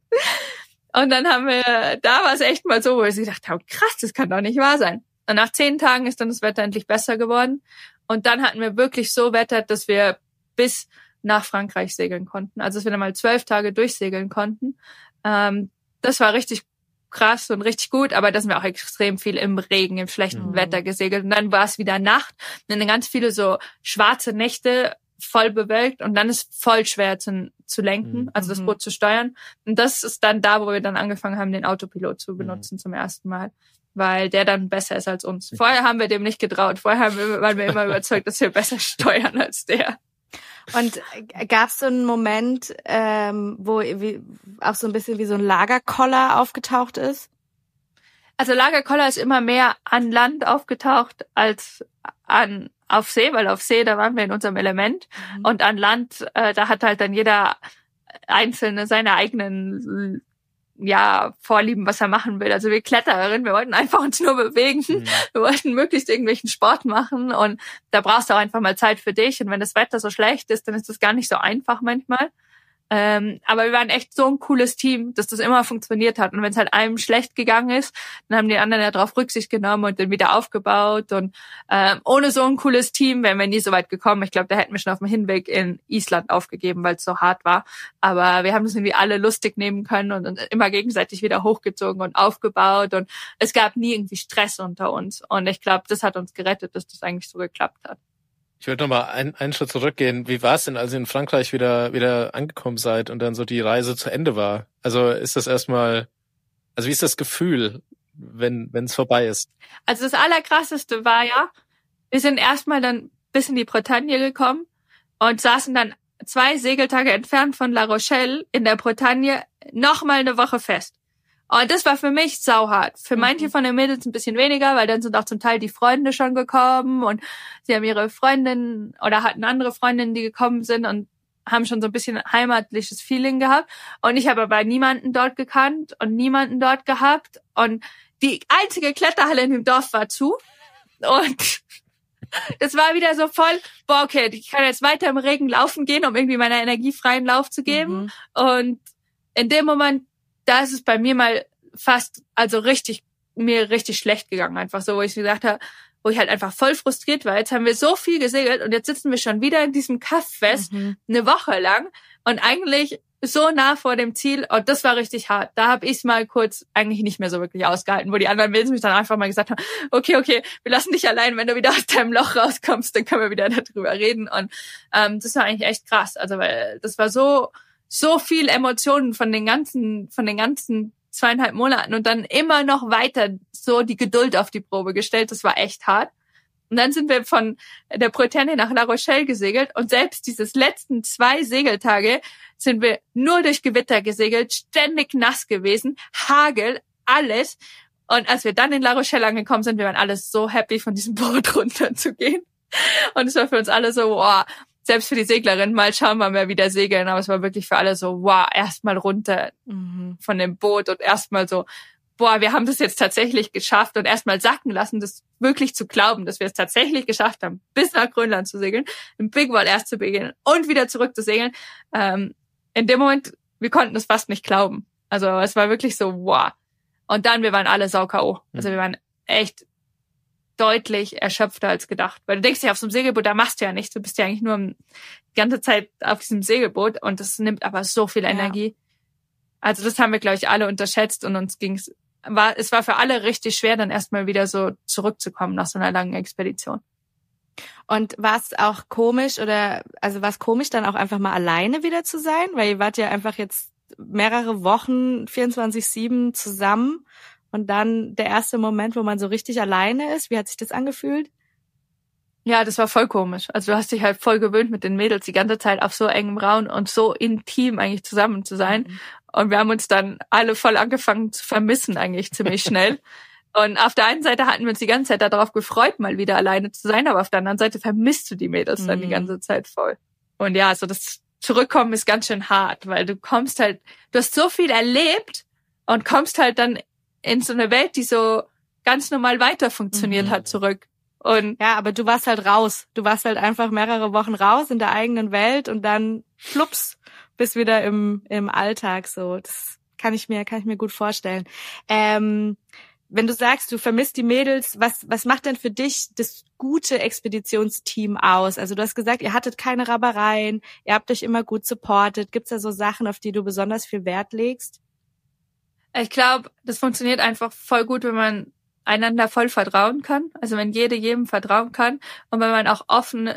Und dann haben wir, da war es echt mal so, wo wir gedacht haben, krass, das kann doch nicht wahr sein. Und nach zehn Tagen ist dann das Wetter endlich besser geworden. Und dann hatten wir wirklich so Wetter, dass wir bis nach Frankreich segeln konnten. Also dass wir dann mal zwölf Tage durchsegeln konnten. Ähm, das war richtig krass und richtig gut, aber da sind wir auch extrem viel im Regen, im schlechten mhm. Wetter gesegelt. Und dann war es wieder Nacht, und dann ganz viele so schwarze Nächte voll bewölkt und dann ist voll schwer zu, zu lenken, mhm. also das Boot zu steuern. Und das ist dann da, wo wir dann angefangen haben, den Autopilot zu benutzen mhm. zum ersten Mal weil der dann besser ist als uns. Vorher haben wir dem nicht getraut. Vorher waren wir immer überzeugt, dass wir besser steuern als der. Und gab es so einen Moment, ähm, wo wie, auch so ein bisschen wie so ein Lagerkoller aufgetaucht ist? Also Lagerkoller ist immer mehr an Land aufgetaucht als an auf See, weil auf See da waren wir in unserem Element mhm. und an Land äh, da hat halt dann jeder einzelne seine eigenen ja, Vorlieben, was er machen will. Also wir Klettererinnen, wir wollten einfach uns nur bewegen. Mhm. Wir wollten möglichst irgendwelchen Sport machen und da brauchst du auch einfach mal Zeit für dich. Und wenn das Wetter so schlecht ist, dann ist das gar nicht so einfach manchmal. Ähm, aber wir waren echt so ein cooles Team, dass das immer funktioniert hat. Und wenn es halt einem schlecht gegangen ist, dann haben die anderen ja darauf Rücksicht genommen und dann wieder aufgebaut. Und ähm, ohne so ein cooles Team wären wir nie so weit gekommen. Ich glaube, da hätten wir schon auf dem Hinweg in Island aufgegeben, weil es so hart war. Aber wir haben das irgendwie alle lustig nehmen können und, und immer gegenseitig wieder hochgezogen und aufgebaut. Und es gab nie irgendwie Stress unter uns. Und ich glaube, das hat uns gerettet, dass das eigentlich so geklappt hat. Ich würde nochmal ein, einen Schritt zurückgehen. Wie war es denn, als ihr in Frankreich wieder, wieder angekommen seid und dann so die Reise zu Ende war? Also ist das erstmal, also wie ist das Gefühl, wenn es vorbei ist? Also das Allerkrasseste war ja, wir sind erstmal dann bis in die Bretagne gekommen und saßen dann zwei Segeltage entfernt von La Rochelle in der Bretagne nochmal eine Woche fest. Und das war für mich sauhart. Für mhm. manche von den Mädels ein bisschen weniger, weil dann sind auch zum Teil die Freunde schon gekommen und sie haben ihre Freundinnen oder hatten andere Freundinnen, die gekommen sind und haben schon so ein bisschen heimatliches Feeling gehabt. Und ich habe aber niemanden dort gekannt und niemanden dort gehabt. Und die einzige Kletterhalle in dem Dorf war zu. Und das war wieder so voll, boah, okay, ich kann jetzt weiter im Regen laufen gehen, um irgendwie meiner Energie freien Lauf zu geben. Mhm. Und in dem Moment da ist es bei mir mal fast, also richtig, mir richtig schlecht gegangen, einfach so, wo ich gesagt habe, wo ich halt einfach voll frustriert war. Jetzt haben wir so viel gesegelt und jetzt sitzen wir schon wieder in diesem Kaff fest, mhm. eine Woche lang und eigentlich so nah vor dem Ziel und das war richtig hart. Da habe ich mal kurz eigentlich nicht mehr so wirklich ausgehalten, wo die anderen Mädels mich dann einfach mal gesagt haben, okay, okay, wir lassen dich allein, wenn du wieder aus deinem Loch rauskommst, dann können wir wieder darüber reden und ähm, das war eigentlich echt krass. Also weil das war so so viel Emotionen von den ganzen, von den ganzen zweieinhalb Monaten und dann immer noch weiter so die Geduld auf die Probe gestellt. Das war echt hart. Und dann sind wir von der Bretagne nach La Rochelle gesegelt und selbst dieses letzten zwei Segeltage sind wir nur durch Gewitter gesegelt, ständig nass gewesen, Hagel, alles. Und als wir dann in La Rochelle angekommen sind, wir waren alle so happy, von diesem Boot runterzugehen. Und es war für uns alle so, wow, selbst für die Seglerin, mal schauen wir mal wieder segeln, aber es war wirklich für alle so, wow, erstmal runter mhm. von dem Boot und erstmal so, boah, wir haben das jetzt tatsächlich geschafft und erstmal sacken lassen, das wirklich zu glauben, dass wir es tatsächlich geschafft haben, bis nach Grönland zu segeln, im Big Wall erst zu beginnen und wieder zurück zu segeln. Ähm, in dem Moment, wir konnten es fast nicht glauben. Also es war wirklich so, wow. Und dann, wir waren alle sau K.O. Also wir waren echt deutlich erschöpfter als gedacht. Weil du denkst ja, auf so einem Segelboot, da machst du ja nichts. Du bist ja eigentlich nur die ganze Zeit auf diesem Segelboot und das nimmt aber so viel Energie. Ja. Also das haben wir, glaube ich, alle unterschätzt und uns ging's war, es war für alle richtig schwer, dann erstmal wieder so zurückzukommen nach so einer langen Expedition. Und war es auch komisch oder also war es komisch, dann auch einfach mal alleine wieder zu sein? Weil ihr wart ja einfach jetzt mehrere Wochen 24-7 zusammen und dann der erste Moment, wo man so richtig alleine ist. Wie hat sich das angefühlt? Ja, das war voll komisch. Also du hast dich halt voll gewöhnt, mit den Mädels die ganze Zeit auf so engem Raum und so intim eigentlich zusammen zu sein. Mhm. Und wir haben uns dann alle voll angefangen zu vermissen eigentlich ziemlich schnell. Und auf der einen Seite hatten wir uns die ganze Zeit darauf gefreut, mal wieder alleine zu sein, aber auf der anderen Seite vermisst du die Mädels mhm. dann die mhm. ganze Zeit voll. Und ja, also das Zurückkommen ist ganz schön hart, weil du kommst halt, du hast so viel erlebt und kommst halt dann in so eine Welt, die so ganz normal weiter funktioniert mhm. hat, zurück. Und ja, aber du warst halt raus. Du warst halt einfach mehrere Wochen raus in der eigenen Welt und dann flups, bist wieder im, im Alltag so. Das kann ich mir, kann ich mir gut vorstellen. Ähm, wenn du sagst, du vermisst die Mädels, was, was macht denn für dich das gute Expeditionsteam aus? Also du hast gesagt, ihr hattet keine Rabereien, ihr habt euch immer gut supportet. Gibt's da so Sachen, auf die du besonders viel Wert legst? Ich glaube, das funktioniert einfach voll gut, wenn man einander voll vertrauen kann. Also wenn jede jedem vertrauen kann und wenn man auch offen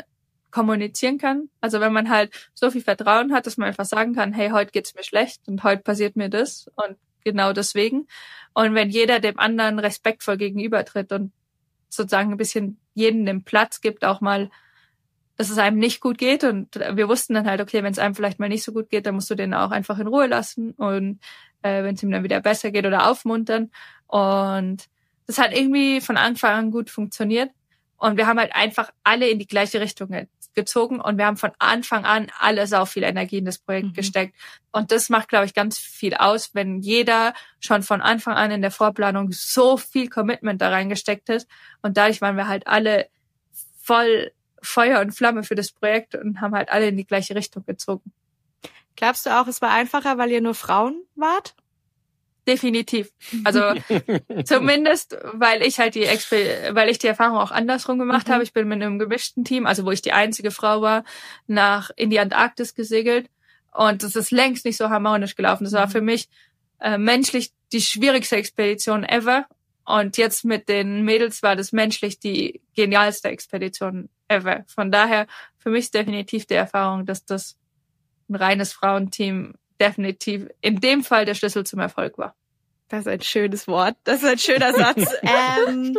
kommunizieren kann. Also wenn man halt so viel Vertrauen hat, dass man einfach sagen kann, hey, heute geht's mir schlecht und heute passiert mir das und genau deswegen. Und wenn jeder dem anderen respektvoll gegenübertritt und sozusagen ein bisschen jeden den Platz gibt, auch mal, dass es einem nicht gut geht. Und wir wussten dann halt, okay, wenn es einem vielleicht mal nicht so gut geht, dann musst du den auch einfach in Ruhe lassen. Und äh, wenn es ihm dann wieder besser geht oder aufmuntern. Und das hat irgendwie von Anfang an gut funktioniert. Und wir haben halt einfach alle in die gleiche Richtung gezogen und wir haben von Anfang an alle sau viel Energie in das Projekt mhm. gesteckt. Und das macht, glaube ich, ganz viel aus, wenn jeder schon von Anfang an in der Vorplanung so viel Commitment da reingesteckt hat. Und dadurch waren wir halt alle voll Feuer und Flamme für das Projekt und haben halt alle in die gleiche Richtung gezogen. Glaubst du auch, es war einfacher, weil ihr nur Frauen wart? Definitiv. Also zumindest, weil ich halt die Exper weil ich die Erfahrung auch andersrum gemacht mhm. habe. Ich bin mit einem gemischten Team, also wo ich die einzige Frau war, nach in die Antarktis gesegelt und das ist längst nicht so harmonisch gelaufen. Das war mhm. für mich äh, menschlich die schwierigste Expedition ever und jetzt mit den Mädels war das menschlich die genialste Expedition ever. Von daher für mich ist definitiv die Erfahrung, dass das ein reines Frauenteam definitiv in dem Fall der Schlüssel zum Erfolg war. Das ist ein schönes Wort. Das ist ein schöner Satz. ähm,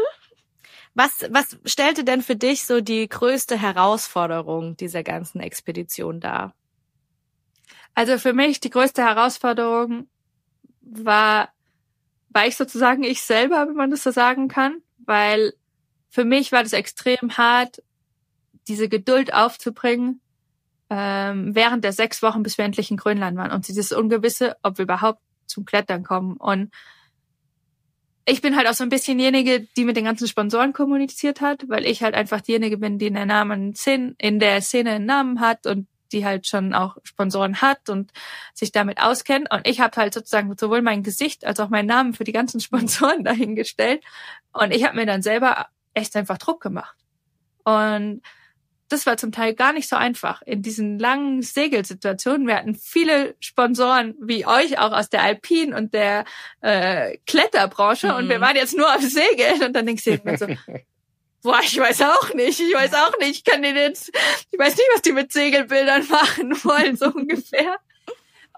was, was stellte denn für dich so die größte Herausforderung dieser ganzen Expedition dar? Also für mich die größte Herausforderung war, war ich sozusagen ich selber, wenn man das so sagen kann, weil für mich war das extrem hart, diese Geduld aufzubringen, ähm, während der sechs Wochen, bis wir endlich in Grönland waren und dieses Ungewisse, ob wir überhaupt zum Klettern kommen. Und ich bin halt auch so ein bisschen diejenige, die mit den ganzen Sponsoren kommuniziert hat, weil ich halt einfach diejenige bin, die in der Namen in der Szene einen Namen hat und die halt schon auch Sponsoren hat und sich damit auskennt. Und ich habe halt sozusagen sowohl mein Gesicht als auch meinen Namen für die ganzen Sponsoren dahingestellt. Und ich habe mir dann selber echt einfach Druck gemacht. Und das war zum Teil gar nicht so einfach in diesen langen Segelsituationen. Wir hatten viele Sponsoren wie euch auch aus der Alpin und der äh, Kletterbranche mhm. und wir mhm. waren jetzt nur auf Segeln und dann denkst du mir so, boah, ich weiß auch nicht, ich weiß auch nicht, ich kann den jetzt, ich weiß nicht, was die mit Segelbildern machen wollen, so ungefähr.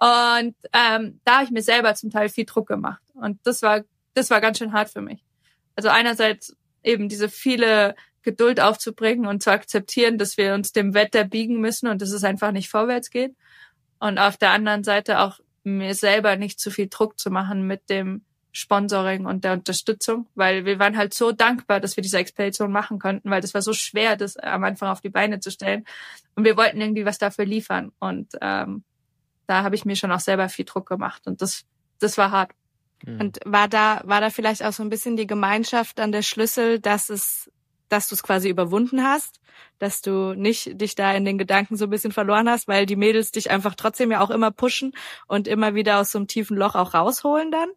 Und ähm, da habe ich mir selber zum Teil viel Druck gemacht und das war, das war ganz schön hart für mich. Also einerseits eben diese viele Geduld aufzubringen und zu akzeptieren, dass wir uns dem Wetter biegen müssen und dass es einfach nicht vorwärts geht. Und auf der anderen Seite auch mir selber nicht zu viel Druck zu machen mit dem Sponsoring und der Unterstützung, weil wir waren halt so dankbar, dass wir diese Expedition machen konnten, weil das war so schwer, das am Anfang auf die Beine zu stellen. Und wir wollten irgendwie was dafür liefern. Und ähm, da habe ich mir schon auch selber viel Druck gemacht. Und das, das war hart. Mhm. Und war da, war da vielleicht auch so ein bisschen die Gemeinschaft an der Schlüssel, dass es, dass du es quasi überwunden hast, dass du nicht dich da in den Gedanken so ein bisschen verloren hast, weil die Mädels dich einfach trotzdem ja auch immer pushen und immer wieder aus so einem tiefen Loch auch rausholen dann?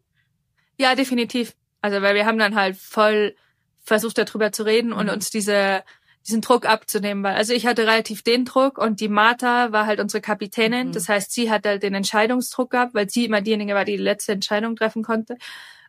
Ja, definitiv. Also, weil wir haben dann halt voll versucht, darüber zu reden und mhm. uns diese, diesen Druck abzunehmen, weil also ich hatte relativ den Druck und die Martha war halt unsere Kapitänin. Mhm. Das heißt, sie hat halt den Entscheidungsdruck gehabt, weil sie immer diejenige war, die die letzte Entscheidung treffen konnte.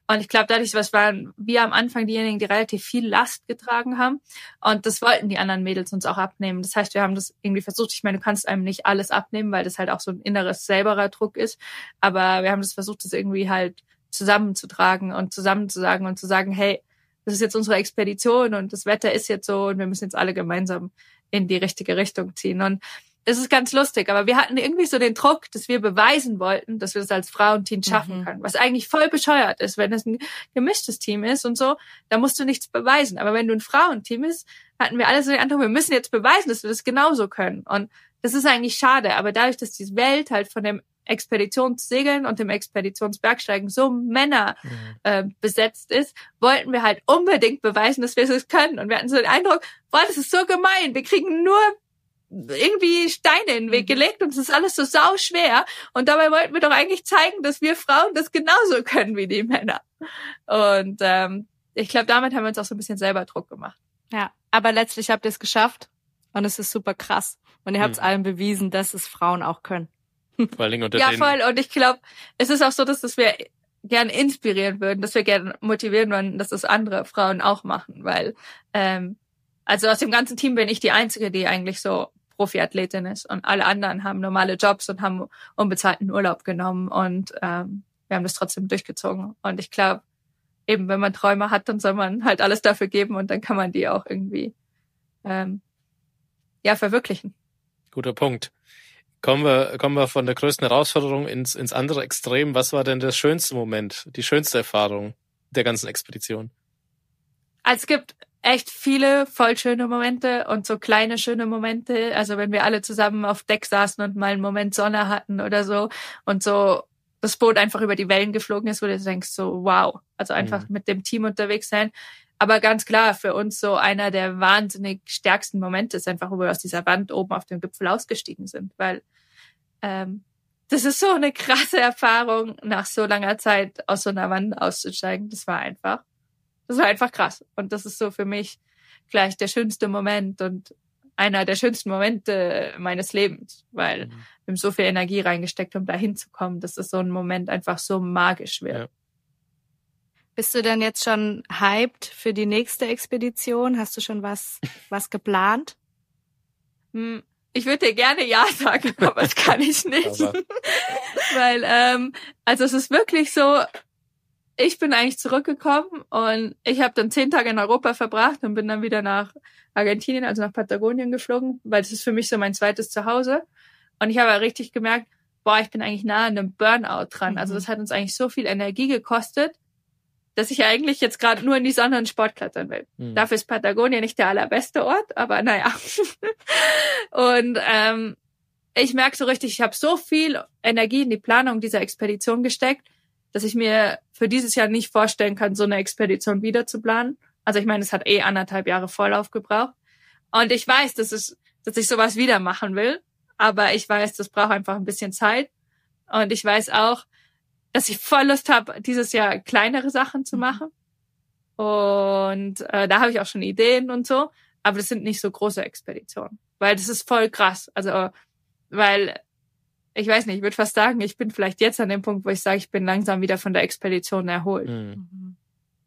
Und ich glaube, dadurch, was waren wir am Anfang diejenigen, die relativ viel Last getragen haben. Und das wollten die anderen Mädels uns auch abnehmen. Das heißt, wir haben das irgendwie versucht. Ich meine, du kannst einem nicht alles abnehmen, weil das halt auch so ein inneres selberer Druck ist. Aber wir haben das versucht, das irgendwie halt zusammenzutragen und zusammenzusagen und zu sagen, hey, das ist jetzt unsere Expedition und das Wetter ist jetzt so und wir müssen jetzt alle gemeinsam in die richtige Richtung ziehen. Und es ist ganz lustig, aber wir hatten irgendwie so den Druck, dass wir beweisen wollten, dass wir das als Frauenteam schaffen mhm. können. Was eigentlich voll bescheuert ist, wenn es ein gemischtes Team ist und so, da musst du nichts beweisen. Aber wenn du ein Frauenteam ist, hatten wir alle so den Eindruck, wir müssen jetzt beweisen, dass wir das genauso können. Und das ist eigentlich schade. Aber dadurch, dass die Welt halt von dem Expeditionssegeln und dem Expeditionsbergsteigen so Männer mhm. äh, besetzt ist, wollten wir halt unbedingt beweisen, dass wir es können. Und wir hatten so den Eindruck, boah, das ist so gemein. Wir kriegen nur irgendwie Steine in den Weg mhm. gelegt und es ist alles so sau schwer. Und dabei wollten wir doch eigentlich zeigen, dass wir Frauen das genauso können wie die Männer. Und ähm, ich glaube, damit haben wir uns auch so ein bisschen selber Druck gemacht. Ja, aber letztlich habt ihr es geschafft und es ist super krass. Und ihr habt es mhm. allen bewiesen, dass es Frauen auch können. Vor allen Dingen unter ja, voll. Und ich glaube, es ist auch so, dass, dass wir gern inspirieren würden, dass wir gern motivieren würden, dass das andere Frauen auch machen, weil ähm, also aus dem ganzen Team bin ich die einzige, die eigentlich so Profiathletin ist und alle anderen haben normale Jobs und haben unbezahlten Urlaub genommen und ähm, wir haben das trotzdem durchgezogen. Und ich glaube, eben wenn man Träume hat, dann soll man halt alles dafür geben und dann kann man die auch irgendwie ähm, ja verwirklichen. Guter Punkt. Kommen wir, kommen wir von der größten Herausforderung ins, ins andere Extrem. Was war denn der schönste Moment, die schönste Erfahrung der ganzen Expedition? Also es gibt echt viele voll schöne Momente und so kleine schöne Momente. Also wenn wir alle zusammen auf Deck saßen und mal einen Moment Sonne hatten oder so und so das Boot einfach über die Wellen geflogen ist, wo du denkst so, wow. Also einfach mhm. mit dem Team unterwegs sein. Aber ganz klar, für uns so einer der wahnsinnig stärksten Momente ist einfach, wo wir aus dieser Wand oben auf dem Gipfel ausgestiegen sind, weil ähm, das ist so eine krasse Erfahrung, nach so langer Zeit aus so einer Wand auszusteigen. Das war einfach, das war einfach krass. Und das ist so für mich vielleicht der schönste Moment und einer der schönsten Momente meines Lebens, weil mhm. wir haben so viel Energie reingesteckt, um da hinzukommen, dass es so ein Moment einfach so magisch wird. Ja. Bist du denn jetzt schon hyped für die nächste Expedition? Hast du schon was, was geplant? Hm, ich würde dir gerne Ja sagen, aber das kann ich nicht. Weil, ähm, also es ist wirklich so, ich bin eigentlich zurückgekommen und ich habe dann zehn Tage in Europa verbracht und bin dann wieder nach Argentinien, also nach Patagonien geflogen, weil das ist für mich so mein zweites Zuhause. Und ich habe richtig gemerkt, boah, ich bin eigentlich nah an einem Burnout dran. Also mhm. das hat uns eigentlich so viel Energie gekostet dass ich eigentlich jetzt gerade nur in die Sonne und Sport klettern will. Mhm. Dafür ist Patagonien nicht der allerbeste Ort, aber naja. und ähm, ich merke so richtig, ich habe so viel Energie in die Planung dieser Expedition gesteckt, dass ich mir für dieses Jahr nicht vorstellen kann, so eine Expedition wieder zu planen. Also ich meine, es hat eh anderthalb Jahre Vorlauf gebraucht. Und ich weiß, dass, es, dass ich sowas wieder machen will. Aber ich weiß, das braucht einfach ein bisschen Zeit. Und ich weiß auch, dass ich voll Lust habe, dieses Jahr kleinere Sachen zu mhm. machen. Und äh, da habe ich auch schon Ideen und so. Aber das sind nicht so große Expeditionen. Weil das ist voll krass. Also, weil, ich weiß nicht, ich würde fast sagen, ich bin vielleicht jetzt an dem Punkt, wo ich sage, ich bin langsam wieder von der Expedition erholt. Mhm. mhm.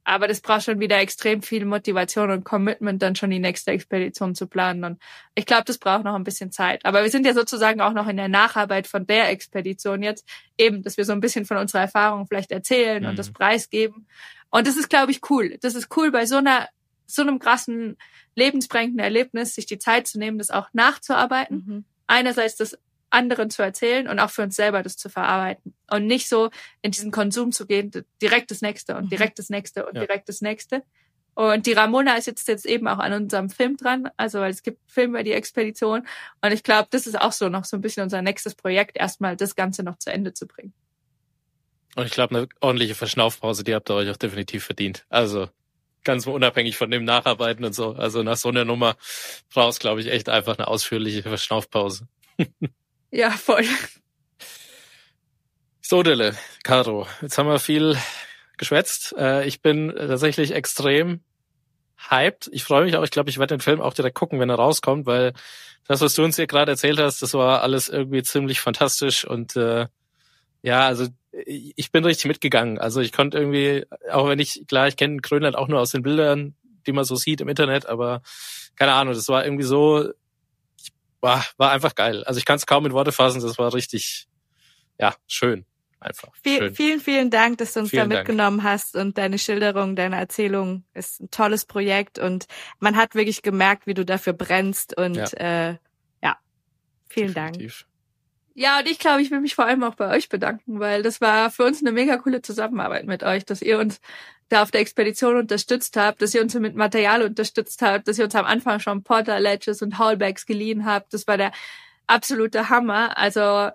Aber das braucht schon wieder extrem viel Motivation und Commitment, dann schon die nächste Expedition zu planen. Und ich glaube, das braucht noch ein bisschen Zeit. Aber wir sind ja sozusagen auch noch in der Nacharbeit von der Expedition jetzt, eben, dass wir so ein bisschen von unserer Erfahrung vielleicht erzählen mhm. und das preisgeben. Und das ist, glaube ich, cool. Das ist cool bei so einer so einem krassen, lebensbrechenden Erlebnis, sich die Zeit zu nehmen, das auch nachzuarbeiten. Mhm. Einerseits das anderen zu erzählen und auch für uns selber das zu verarbeiten. Und nicht so in diesen Konsum zu gehen, direkt das nächste und mhm. direkt das nächste und ja. direkt das nächste. Und die Ramona ist jetzt, jetzt eben auch an unserem Film dran. Also, weil es gibt Film über die Expedition. Und ich glaube, das ist auch so noch so ein bisschen unser nächstes Projekt, erstmal das Ganze noch zu Ende zu bringen. Und ich glaube, eine ordentliche Verschnaufpause, die habt ihr euch auch definitiv verdient. Also ganz unabhängig von dem Nacharbeiten und so. Also nach so einer Nummer brauchst, glaube ich, echt einfach eine ausführliche Verschnaufpause. ja, voll. So, Dille, Caro, jetzt haben wir viel geschwätzt. Äh, ich bin tatsächlich extrem hyped. Ich freue mich auch. Ich glaube, ich werde den Film auch direkt gucken, wenn er rauskommt, weil das, was du uns hier gerade erzählt hast, das war alles irgendwie ziemlich fantastisch und äh, ja, also ich bin richtig mitgegangen. Also ich konnte irgendwie, auch wenn ich, klar, ich kenne Grönland auch nur aus den Bildern, die man so sieht im Internet, aber keine Ahnung, das war irgendwie so, war, war einfach geil. Also ich kann es kaum in Worte fassen, das war richtig, ja, schön. Einfach. Viel, schön. Vielen, vielen Dank, dass du uns vielen da mitgenommen Dank. hast und deine Schilderung, deine Erzählung ist ein tolles Projekt und man hat wirklich gemerkt, wie du dafür brennst und ja, äh, ja. vielen Definitiv. Dank. Ja, und ich glaube, ich will mich vor allem auch bei euch bedanken, weil das war für uns eine mega coole Zusammenarbeit mit euch, dass ihr uns da auf der Expedition unterstützt habt, dass ihr uns mit Material unterstützt habt, dass ihr uns am Anfang schon Porter Ledges und Hallbacks geliehen habt. Das war der absolute Hammer. Also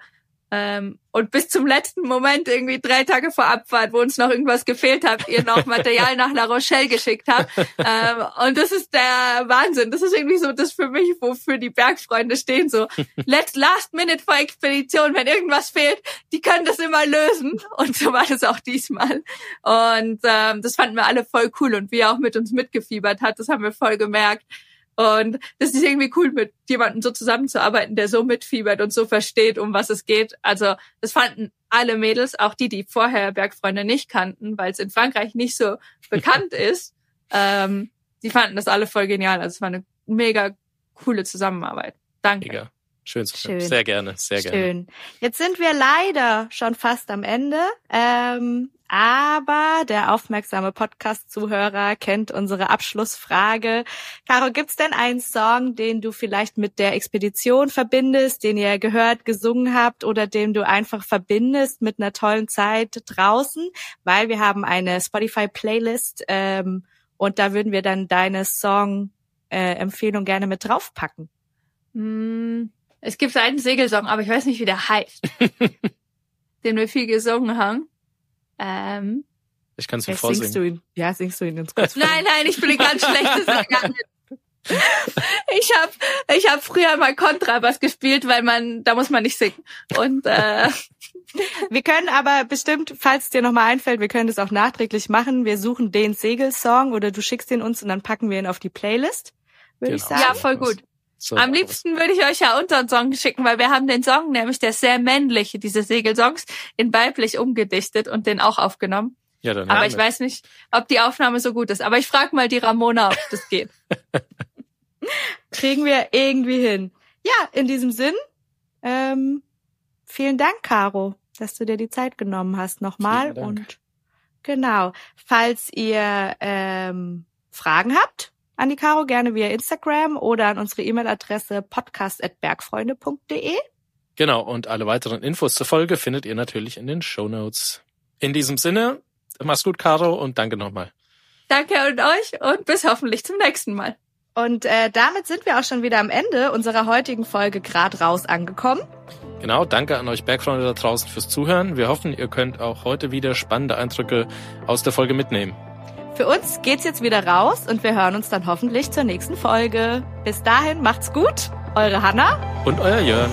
ähm, und bis zum letzten Moment, irgendwie drei Tage vor Abfahrt, wo uns noch irgendwas gefehlt hat, ihr noch Material nach La Rochelle geschickt habt. Ähm, und das ist der Wahnsinn. Das ist irgendwie so das für mich, wofür die Bergfreunde stehen. So, let's last minute vor Expedition, wenn irgendwas fehlt, die können das immer lösen. Und so war das auch diesmal. Und ähm, das fanden wir alle voll cool. Und wie er auch mit uns mitgefiebert hat, das haben wir voll gemerkt. Und das ist irgendwie cool, mit jemandem so zusammenzuarbeiten, der so mitfiebert und so versteht, um was es geht. Also das fanden alle Mädels, auch die, die vorher Bergfreunde nicht kannten, weil es in Frankreich nicht so bekannt ist. Ähm, die fanden das alle voll genial. Also es war eine mega coole Zusammenarbeit. Danke. Mega. Schön, Schön. Sehr gerne, sehr Schön. gerne. Schön. Jetzt sind wir leider schon fast am Ende. Ähm, aber der aufmerksame Podcast-Zuhörer kennt unsere Abschlussfrage. Caro, gibt's denn einen Song, den du vielleicht mit der Expedition verbindest, den ihr gehört, gesungen habt oder den du einfach verbindest mit einer tollen Zeit draußen? Weil wir haben eine Spotify-Playlist ähm, und da würden wir dann deine Song-Empfehlung äh, gerne mit draufpacken. Mm. Es gibt einen Segelsong, aber ich weiß nicht, wie der heißt. den wir viel gesungen haben. Ähm, ich kann es mir vorsingen. Singst du ihn? Ja, singst du ihn ins kurz. nein, nein, ich bin eine ganz schlechte Sängerin. Ich habe ich hab früher mal Kontrabass gespielt, weil man, da muss man nicht singen. Und äh, wir können aber bestimmt, falls dir nochmal einfällt, wir können das auch nachträglich machen. Wir suchen den Segelsong oder du schickst ihn uns und dann packen wir ihn auf die Playlist, würde genau. ich sagen. Ja, voll gut. So Am liebsten würde ich euch ja unseren Song schicken, weil wir haben den Song, nämlich der sehr männliche, diese Segelsongs, in weiblich umgedichtet und den auch aufgenommen. Ja, dann Aber ich weiß nicht, ob die Aufnahme so gut ist. Aber ich frage mal die Ramona, ob das geht. Kriegen wir irgendwie hin. Ja, in diesem Sinn, ähm, vielen Dank, Caro, dass du dir die Zeit genommen hast nochmal. Und genau, falls ihr ähm, Fragen habt, an die Caro gerne via Instagram oder an unsere E-Mail-Adresse podcast.bergfreunde.de. Genau, und alle weiteren Infos zur Folge findet ihr natürlich in den Show Notes. In diesem Sinne, mach's gut, Caro, und danke nochmal. Danke und euch und bis hoffentlich zum nächsten Mal. Und äh, damit sind wir auch schon wieder am Ende unserer heutigen Folge Grad raus angekommen. Genau, danke an euch Bergfreunde da draußen fürs Zuhören. Wir hoffen, ihr könnt auch heute wieder spannende Eindrücke aus der Folge mitnehmen. Für uns geht's jetzt wieder raus und wir hören uns dann hoffentlich zur nächsten Folge. Bis dahin macht's gut. Eure Hanna und euer Jörn.